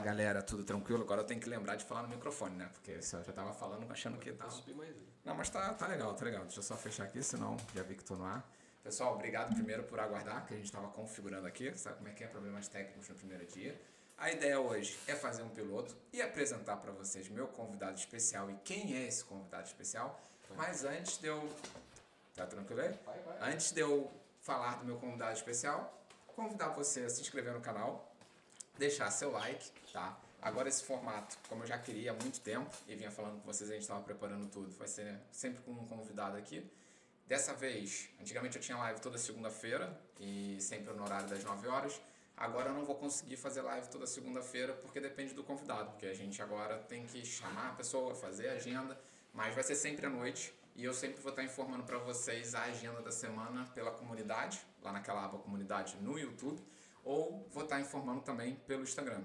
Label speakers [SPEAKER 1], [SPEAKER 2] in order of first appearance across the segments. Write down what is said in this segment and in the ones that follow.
[SPEAKER 1] Fala galera, tudo tranquilo? Agora eu tenho que lembrar de falar no microfone, né? Porque eu já tava falando achando que tava. Não, mas tá, tá legal, tá legal. Deixa eu só fechar aqui, senão já vi que tô no ar. Pessoal, obrigado primeiro por aguardar, que a gente estava configurando aqui. Sabe como é que é? Problemas técnicos no primeiro dia. A ideia hoje é fazer um piloto e apresentar para vocês meu convidado especial e quem é esse convidado especial. Mas antes de eu. Tá tranquilo aí?
[SPEAKER 2] Vai, vai.
[SPEAKER 1] Antes de eu falar do meu convidado especial, convidar você a se inscrever no canal, deixar seu like, tá? Agora esse formato, como eu já queria há muito tempo e vinha falando com vocês, a gente estava preparando tudo, vai ser sempre com um convidado aqui. Dessa vez, antigamente eu tinha live toda segunda-feira e sempre no horário das 9 horas. Agora eu não vou conseguir fazer live toda segunda-feira porque depende do convidado, porque a gente agora tem que chamar a pessoa, fazer a agenda, mas vai ser sempre à noite e eu sempre vou estar informando para vocês a agenda da semana pela comunidade, lá naquela aba comunidade no YouTube ou vou estar informando também pelo Instagram.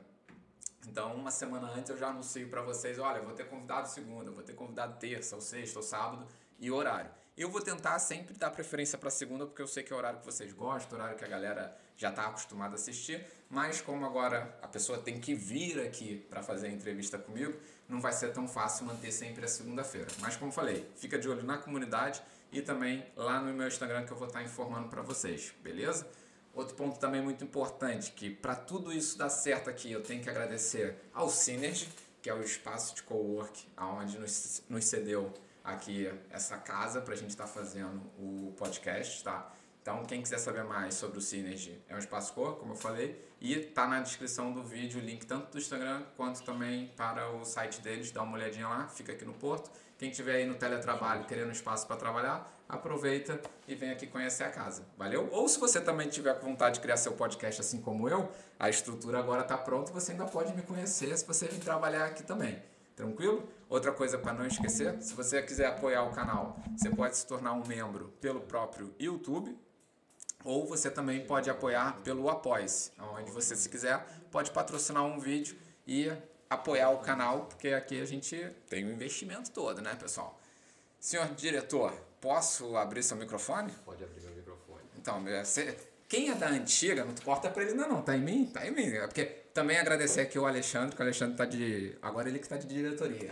[SPEAKER 1] Então, uma semana antes eu já anuncio para vocês, olha, vou ter convidado segunda, vou ter convidado terça, ou sexta, ou sábado e horário. Eu vou tentar sempre dar preferência para segunda, porque eu sei que é o horário que vocês gostam, horário que a galera já está acostumada a assistir, mas como agora a pessoa tem que vir aqui para fazer a entrevista comigo, não vai ser tão fácil manter sempre a segunda-feira. Mas como falei, fica de olho na comunidade e também lá no meu Instagram que eu vou estar informando para vocês, beleza? Outro ponto também muito importante, que para tudo isso dar certo aqui, eu tenho que agradecer ao Synergy, que é o espaço de cowork, aonde nos, nos cedeu aqui essa casa para a gente estar tá fazendo o podcast, tá? Então, quem quiser saber mais sobre o Synergy, é um espaço cor, como eu falei, e tá na descrição do vídeo o link tanto do Instagram quanto também para o site deles, dá uma olhadinha lá, fica aqui no Porto. Quem estiver aí no teletrabalho querendo espaço para trabalhar, aproveita e vem aqui conhecer a casa. Valeu? Ou se você também tiver com vontade de criar seu podcast assim como eu, a estrutura agora está pronta, você ainda pode me conhecer se você vir trabalhar aqui também. Tranquilo? Outra coisa para não esquecer, se você quiser apoiar o canal, você pode se tornar um membro pelo próprio YouTube, ou você também pode apoiar pelo Apoia-se, onde você, se quiser, pode patrocinar um vídeo e apoiar o canal, porque aqui a gente tem o um investimento todo, né, pessoal? Senhor diretor, posso abrir seu microfone?
[SPEAKER 2] Pode abrir meu microfone.
[SPEAKER 1] Então, você, quem é da antiga, não corta para ele ainda não, tá em mim? Tá em mim. É porque também agradecer aqui o Alexandre, que o Alexandre tá de. Agora ele que tá de diretoria.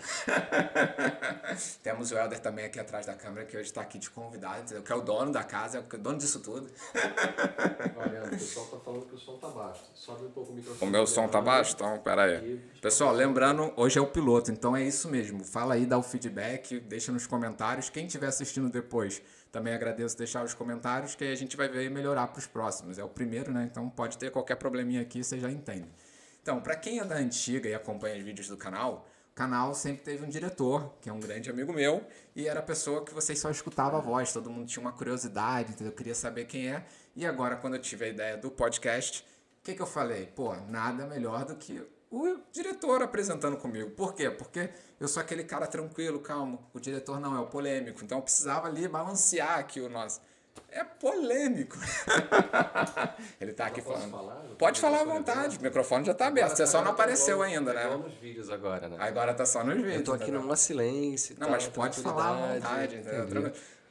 [SPEAKER 1] Temos o Helder também aqui atrás da câmera, que hoje está aqui de convidado, que é o dono da casa, é o dono disso tudo.
[SPEAKER 2] Olha, o pessoal tá falando que o som tá baixo. Sobe um pouco o microfone.
[SPEAKER 1] O meu som tá baixo? Então, pera aí. Pessoal, lembrando, hoje é o piloto, então é isso mesmo. Fala aí, dá o feedback, deixa nos comentários. Quem estiver assistindo depois também agradeço deixar os comentários que a gente vai ver e melhorar para os próximos. É o primeiro, né? Então pode ter qualquer probleminha aqui, você já entende. Então, para quem é da antiga e acompanha os vídeos do canal, o canal sempre teve um diretor, que é um grande amigo meu, e era a pessoa que vocês só escutavam a voz, todo mundo tinha uma curiosidade, entendeu? Eu queria saber quem é. E agora, quando eu tive a ideia do podcast, o que, que eu falei? Pô, nada melhor do que o diretor apresentando comigo. Por quê? Porque eu sou aquele cara tranquilo, calmo. O diretor não, é o polêmico. Então eu precisava ali balancear aqui o nosso. É polêmico. Ele tá aqui falando. Falar? Pode falar à vontade, o microfone já tá aberto. Você só não apareceu ainda, né?
[SPEAKER 2] nos vídeos agora, né?
[SPEAKER 1] Agora tá só nos vídeos.
[SPEAKER 2] Eu tô aqui numa silêncio.
[SPEAKER 1] Não, mas pode falar à vontade.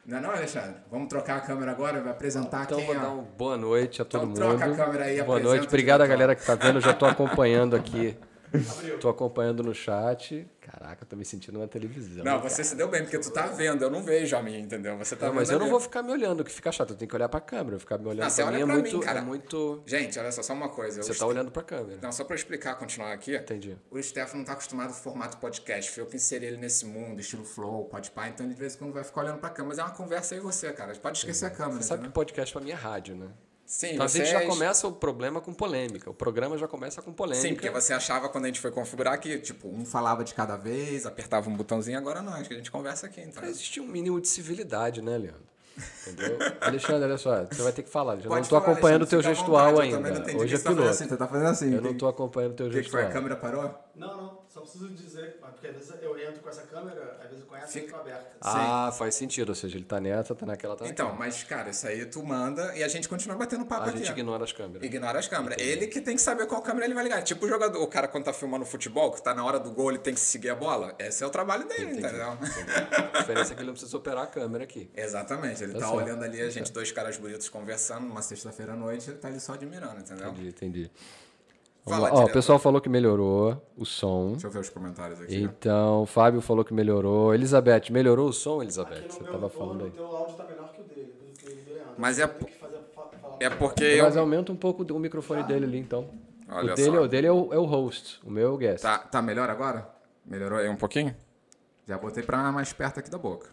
[SPEAKER 1] Não é não, Alexandre? Vamos trocar a câmera agora, vai apresentar
[SPEAKER 2] então,
[SPEAKER 1] quem
[SPEAKER 2] vou
[SPEAKER 1] é.
[SPEAKER 2] dar uma boa noite a todo
[SPEAKER 1] então,
[SPEAKER 2] mundo.
[SPEAKER 1] troca a câmera aí,
[SPEAKER 2] Boa noite, obrigado a galera que tá vendo, eu já tô acompanhando aqui. Tô acompanhando no chat. Caraca, tô me sentindo na televisão.
[SPEAKER 1] Não, você cara. se deu bem, porque tu tá vendo, eu não vejo a mim, entendeu? Você tá
[SPEAKER 2] não, mas eu não vou ficar me olhando, que fica chato. Eu tenho que olhar pra câmera. Ficar me olhando não, pra mim é, muito, mim, é muito.
[SPEAKER 1] Gente, olha só, só uma coisa.
[SPEAKER 2] Você tá olhando pra câmera.
[SPEAKER 1] Não, só pra explicar, continuar aqui.
[SPEAKER 2] Entendi.
[SPEAKER 1] O Stefano não tá acostumado ao formato podcast. Foi eu que inseri ele nesse mundo, estilo flow, podpar. Então ele de vez em quando vai ficar olhando pra câmera. Mas é uma conversa aí você, cara. Pode esquecer
[SPEAKER 2] Entendi.
[SPEAKER 1] a câmera.
[SPEAKER 2] Você sabe que podcast pra mim é rádio, né?
[SPEAKER 1] Sim,
[SPEAKER 2] então a gente já começa o problema com polêmica. O programa já começa com polêmica.
[SPEAKER 1] Sim, porque você achava quando a gente foi configurar que, tipo, um falava de cada vez, apertava um botãozinho, agora não, acho que a gente conversa aqui. Então.
[SPEAKER 2] Existe um mínimo de civilidade, né, Leandro? Entendeu? Alexandre, olha só, você vai ter que falar. Eu
[SPEAKER 1] Pode
[SPEAKER 2] não estou acompanhando o teu gestual
[SPEAKER 1] vontade,
[SPEAKER 2] ainda. Hoje é piloto.
[SPEAKER 1] Assim, você tá fazendo assim.
[SPEAKER 2] Eu não estou acompanhando o teu gestual.
[SPEAKER 1] Que foi? A câmera parou?
[SPEAKER 3] Não, não. Só preciso dizer, porque às vezes eu entro com essa câmera, às vezes eu conheço Fica... aberta.
[SPEAKER 2] Ah, Sim. faz sentido. Ou seja, ele tá nessa, tá naquela, tá
[SPEAKER 1] Então, mas, cara, isso aí tu manda e a gente continua batendo papo
[SPEAKER 2] a
[SPEAKER 1] aqui.
[SPEAKER 2] A gente ignora as câmeras.
[SPEAKER 1] Ignora as câmeras. Entendi. Ele que tem que saber qual câmera ele vai ligar. Tipo o jogador, o cara quando tá filmando futebol, que tá na hora do gol, ele tem que seguir a bola. Esse é o trabalho dele, Entendi. entendeu?
[SPEAKER 2] Entendi. A diferença é que ele não precisa operar a câmera aqui.
[SPEAKER 1] Exatamente. Ele tá, tá olhando ali, a gente, dois caras bonitos conversando, numa sexta-feira à noite, ele tá ali só admirando, entendeu?
[SPEAKER 2] Entendi, entendi.
[SPEAKER 1] Fala,
[SPEAKER 2] Ó, o pessoal falou que melhorou o som.
[SPEAKER 1] Deixa eu ver os comentários aqui.
[SPEAKER 2] Então, o Fábio falou que melhorou. Elizabeth, melhorou o som, Elizabeth?
[SPEAKER 3] Aqui
[SPEAKER 2] Você
[SPEAKER 3] no meu,
[SPEAKER 2] tava
[SPEAKER 3] o
[SPEAKER 2] falando aí.
[SPEAKER 3] O teu áudio tá melhor que o dele.
[SPEAKER 1] Mas é É porque eu...
[SPEAKER 2] Mas aumenta um pouco o microfone dele ali, então.
[SPEAKER 1] Olha
[SPEAKER 2] o dele,
[SPEAKER 1] só.
[SPEAKER 2] o dele é, o, é o host, o meu é o guest.
[SPEAKER 1] Tá, tá melhor agora? Melhorou aí um pouquinho? Já botei pra mais perto aqui da boca.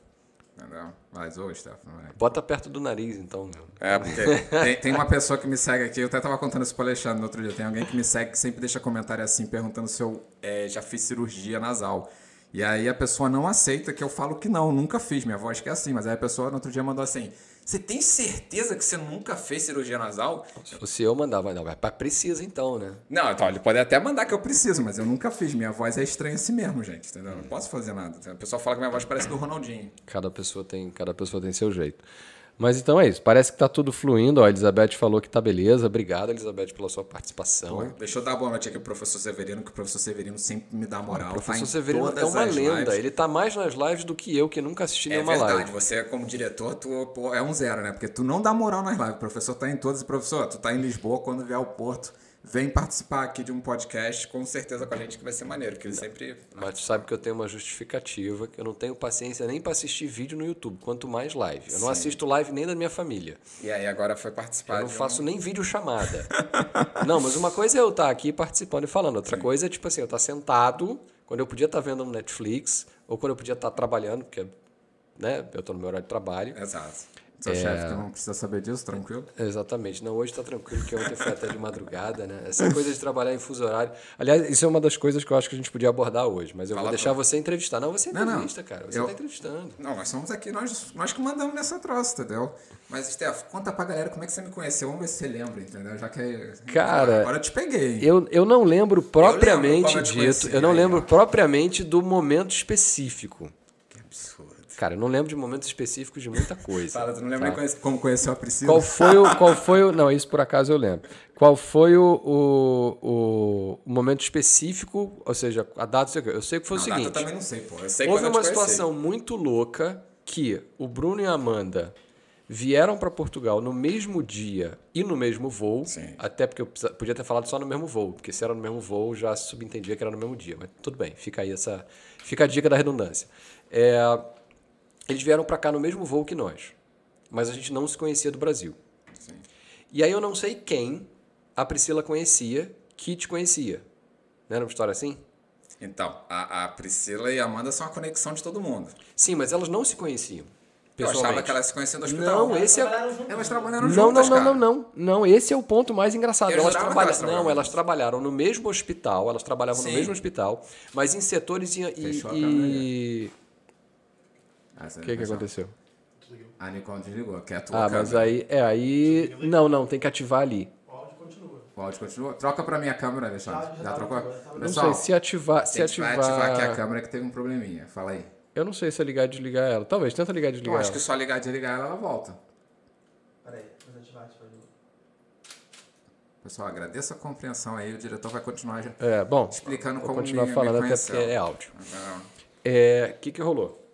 [SPEAKER 1] Entendeu? Mas, ô, Stefano, vai.
[SPEAKER 2] Bota perto do nariz, então. meu.
[SPEAKER 1] É, porque tem, tem uma pessoa que me segue aqui, eu até tava contando isso pro Alexandre no outro dia. Tem alguém que me segue que sempre deixa comentário assim, perguntando se eu é, já fiz cirurgia nasal. E aí a pessoa não aceita que eu falo que não, nunca fiz, minha voz que é assim. Mas aí a pessoa no outro dia mandou assim: Você tem certeza que você nunca fez cirurgia nasal?
[SPEAKER 2] Se fosse eu, mandava. Não, mas precisa então, né?
[SPEAKER 1] Não, então, ele pode até mandar que eu preciso, mas eu nunca fiz. Minha voz é estranha assim mesmo, gente, entendeu? Não posso fazer nada. A pessoa fala que minha voz parece do Ronaldinho.
[SPEAKER 2] Cada pessoa tem, cada pessoa tem seu jeito. Mas então é isso. Parece que tá tudo fluindo. Ó, a Elizabeth falou que tá beleza. Obrigado, Elizabeth, pela sua participação.
[SPEAKER 1] Deixa eu dar boa noite aqui pro professor Severino, que o professor Severino sempre me dá moral.
[SPEAKER 2] O
[SPEAKER 1] tá
[SPEAKER 2] professor
[SPEAKER 1] em
[SPEAKER 2] Severino é uma lenda.
[SPEAKER 1] lives.
[SPEAKER 2] Ele tá mais nas lives do que eu, que nunca assisti
[SPEAKER 1] É
[SPEAKER 2] nenhuma
[SPEAKER 1] verdade,
[SPEAKER 2] live.
[SPEAKER 1] você como diretor, tu pô, é um zero, né? Porque tu não dá moral nas lives. O professor tá em todas e professor, tu tá em Lisboa, quando vier ao Porto, vem participar aqui de um podcast, com certeza com a gente que vai ser maneiro, que ele sempre.
[SPEAKER 2] Mas tu sabe que eu tenho uma justificativa, que eu não tenho paciência nem pra assistir vídeo no YouTube, quanto mais live. Eu não assisto live nem da minha família.
[SPEAKER 1] E aí agora foi participar
[SPEAKER 2] Eu não
[SPEAKER 1] de um-
[SPEAKER 2] faço nem vídeo chamada. não, mas uma coisa é eu estar aqui participando e falando, outra coisa é tipo assim, eu estar sentado, quando eu podia estar vendo no Netflix, ou quando eu podia estar trabalhando, porque né, eu estou no meu horário de trabalho.
[SPEAKER 1] Exato. Seu
[SPEAKER 2] É.
[SPEAKER 1] chefe que não precisa saber disso, tranquilo?
[SPEAKER 2] Exatamente. Não, hoje tá tranquilo, que ontem foi até de madrugada, né? Essa coisa de trabalhar em fuso horário. Aliás, isso é uma das coisas que eu acho que a gente podia abordar hoje, mas eu
[SPEAKER 1] Fala
[SPEAKER 2] vou deixar
[SPEAKER 1] pra-
[SPEAKER 2] você entrevistar. Não, você
[SPEAKER 1] Não, não.
[SPEAKER 2] entrevista, cara. Você
[SPEAKER 1] Eu-
[SPEAKER 2] tá entrevistando.
[SPEAKER 1] Não, nós somos aqui, nós, nós que mandamos nessa troça, entendeu? Mas, Steph, conta pra galera como é que você me conheceu, vamos ver se você lembra, entendeu? Já que.
[SPEAKER 2] Cara,
[SPEAKER 1] Agora eu te peguei.
[SPEAKER 2] Eu, eu não lembro propriamente
[SPEAKER 1] eu
[SPEAKER 2] dito,
[SPEAKER 1] conheci,
[SPEAKER 2] eu não lembro propriamente do momento específico. Cara, eu não lembro de momentos específicos de muita coisa.
[SPEAKER 1] Fala, tu não lembra
[SPEAKER 2] tá?
[SPEAKER 1] nem conhece- como conheceu a Priscila?
[SPEAKER 2] Qual foi o. Qual foi o. Não, isso por acaso eu lembro. Qual foi o, o, o- o momento específico, ou seja, a data. Eu sei que foi o
[SPEAKER 1] Não,
[SPEAKER 2] seguinte.
[SPEAKER 1] data eu também não sei, pô. Eu sei
[SPEAKER 2] Houve uma situação muito louca que o Bruno e a Amanda vieram para Portugal no mesmo dia e no mesmo voo.
[SPEAKER 1] Sim.
[SPEAKER 2] Até porque eu podia ter falado só no mesmo voo, porque se era no mesmo voo já subentendia que era no mesmo dia. Mas tudo bem, fica aí essa. Fica a dica da redundância. É, eles vieram para cá no mesmo voo que nós, mas a gente não se conhecia do Brasil.
[SPEAKER 1] Sim.
[SPEAKER 2] E aí eu não sei quem a Priscila conhecia que te conhecia. Não era uma história assim?
[SPEAKER 1] Então, a, a Priscila e a Amanda são a conexão de todo mundo.
[SPEAKER 2] Sim, mas elas não se conheciam.
[SPEAKER 1] Eu achava que elas se conheciam no hospital.
[SPEAKER 2] Não, esse é.
[SPEAKER 3] Trabalharam juntos.
[SPEAKER 1] Elas trabalharam
[SPEAKER 2] Não,
[SPEAKER 1] juntas,
[SPEAKER 2] não, não, não, não. Não, esse é o ponto mais engraçado. Elas trabalham.
[SPEAKER 1] elas trabalhavam
[SPEAKER 2] Não, elas trabalharam no mesmo hospital, elas trabalhavam
[SPEAKER 1] Sim.
[SPEAKER 2] no mesmo hospital, mas em setores e.
[SPEAKER 1] Fechou a
[SPEAKER 2] E. O que, que aconteceu?
[SPEAKER 1] A Nicole desligou, que é a tua
[SPEAKER 2] Ah, mas
[SPEAKER 1] câmera.
[SPEAKER 2] aí. É, aí. Não, não, tem que ativar ali.
[SPEAKER 3] O áudio continua.
[SPEAKER 1] O áudio continua? Troca pra minha câmera, Alexandre.
[SPEAKER 3] Já- já
[SPEAKER 1] Já,
[SPEAKER 3] tava
[SPEAKER 1] trocou?
[SPEAKER 3] tava
[SPEAKER 2] Não
[SPEAKER 1] Pessoal,
[SPEAKER 2] sei, se ativar. Se
[SPEAKER 1] a gente vai
[SPEAKER 2] ativar.
[SPEAKER 1] ativar aqui a câmera que teve um probleminha. Fala aí.
[SPEAKER 2] Eu não sei se é ligar e desligar ela. Talvez, tenta ligar e
[SPEAKER 1] Eu
[SPEAKER 2] desligar
[SPEAKER 1] acho
[SPEAKER 2] ela.
[SPEAKER 1] que só ligar e desligar ela, ela volta.
[SPEAKER 3] Peraí, vou desativar, ativar de novo.
[SPEAKER 1] Pessoal, agradeço a compreensão aí. O diretor vai continuar já
[SPEAKER 2] É, bom.
[SPEAKER 1] explicando
[SPEAKER 2] Vou
[SPEAKER 1] como
[SPEAKER 2] continuar
[SPEAKER 1] me,
[SPEAKER 2] falando
[SPEAKER 1] me
[SPEAKER 2] até
[SPEAKER 1] conheceu.
[SPEAKER 2] porque é áudio. É, o que, que rolou?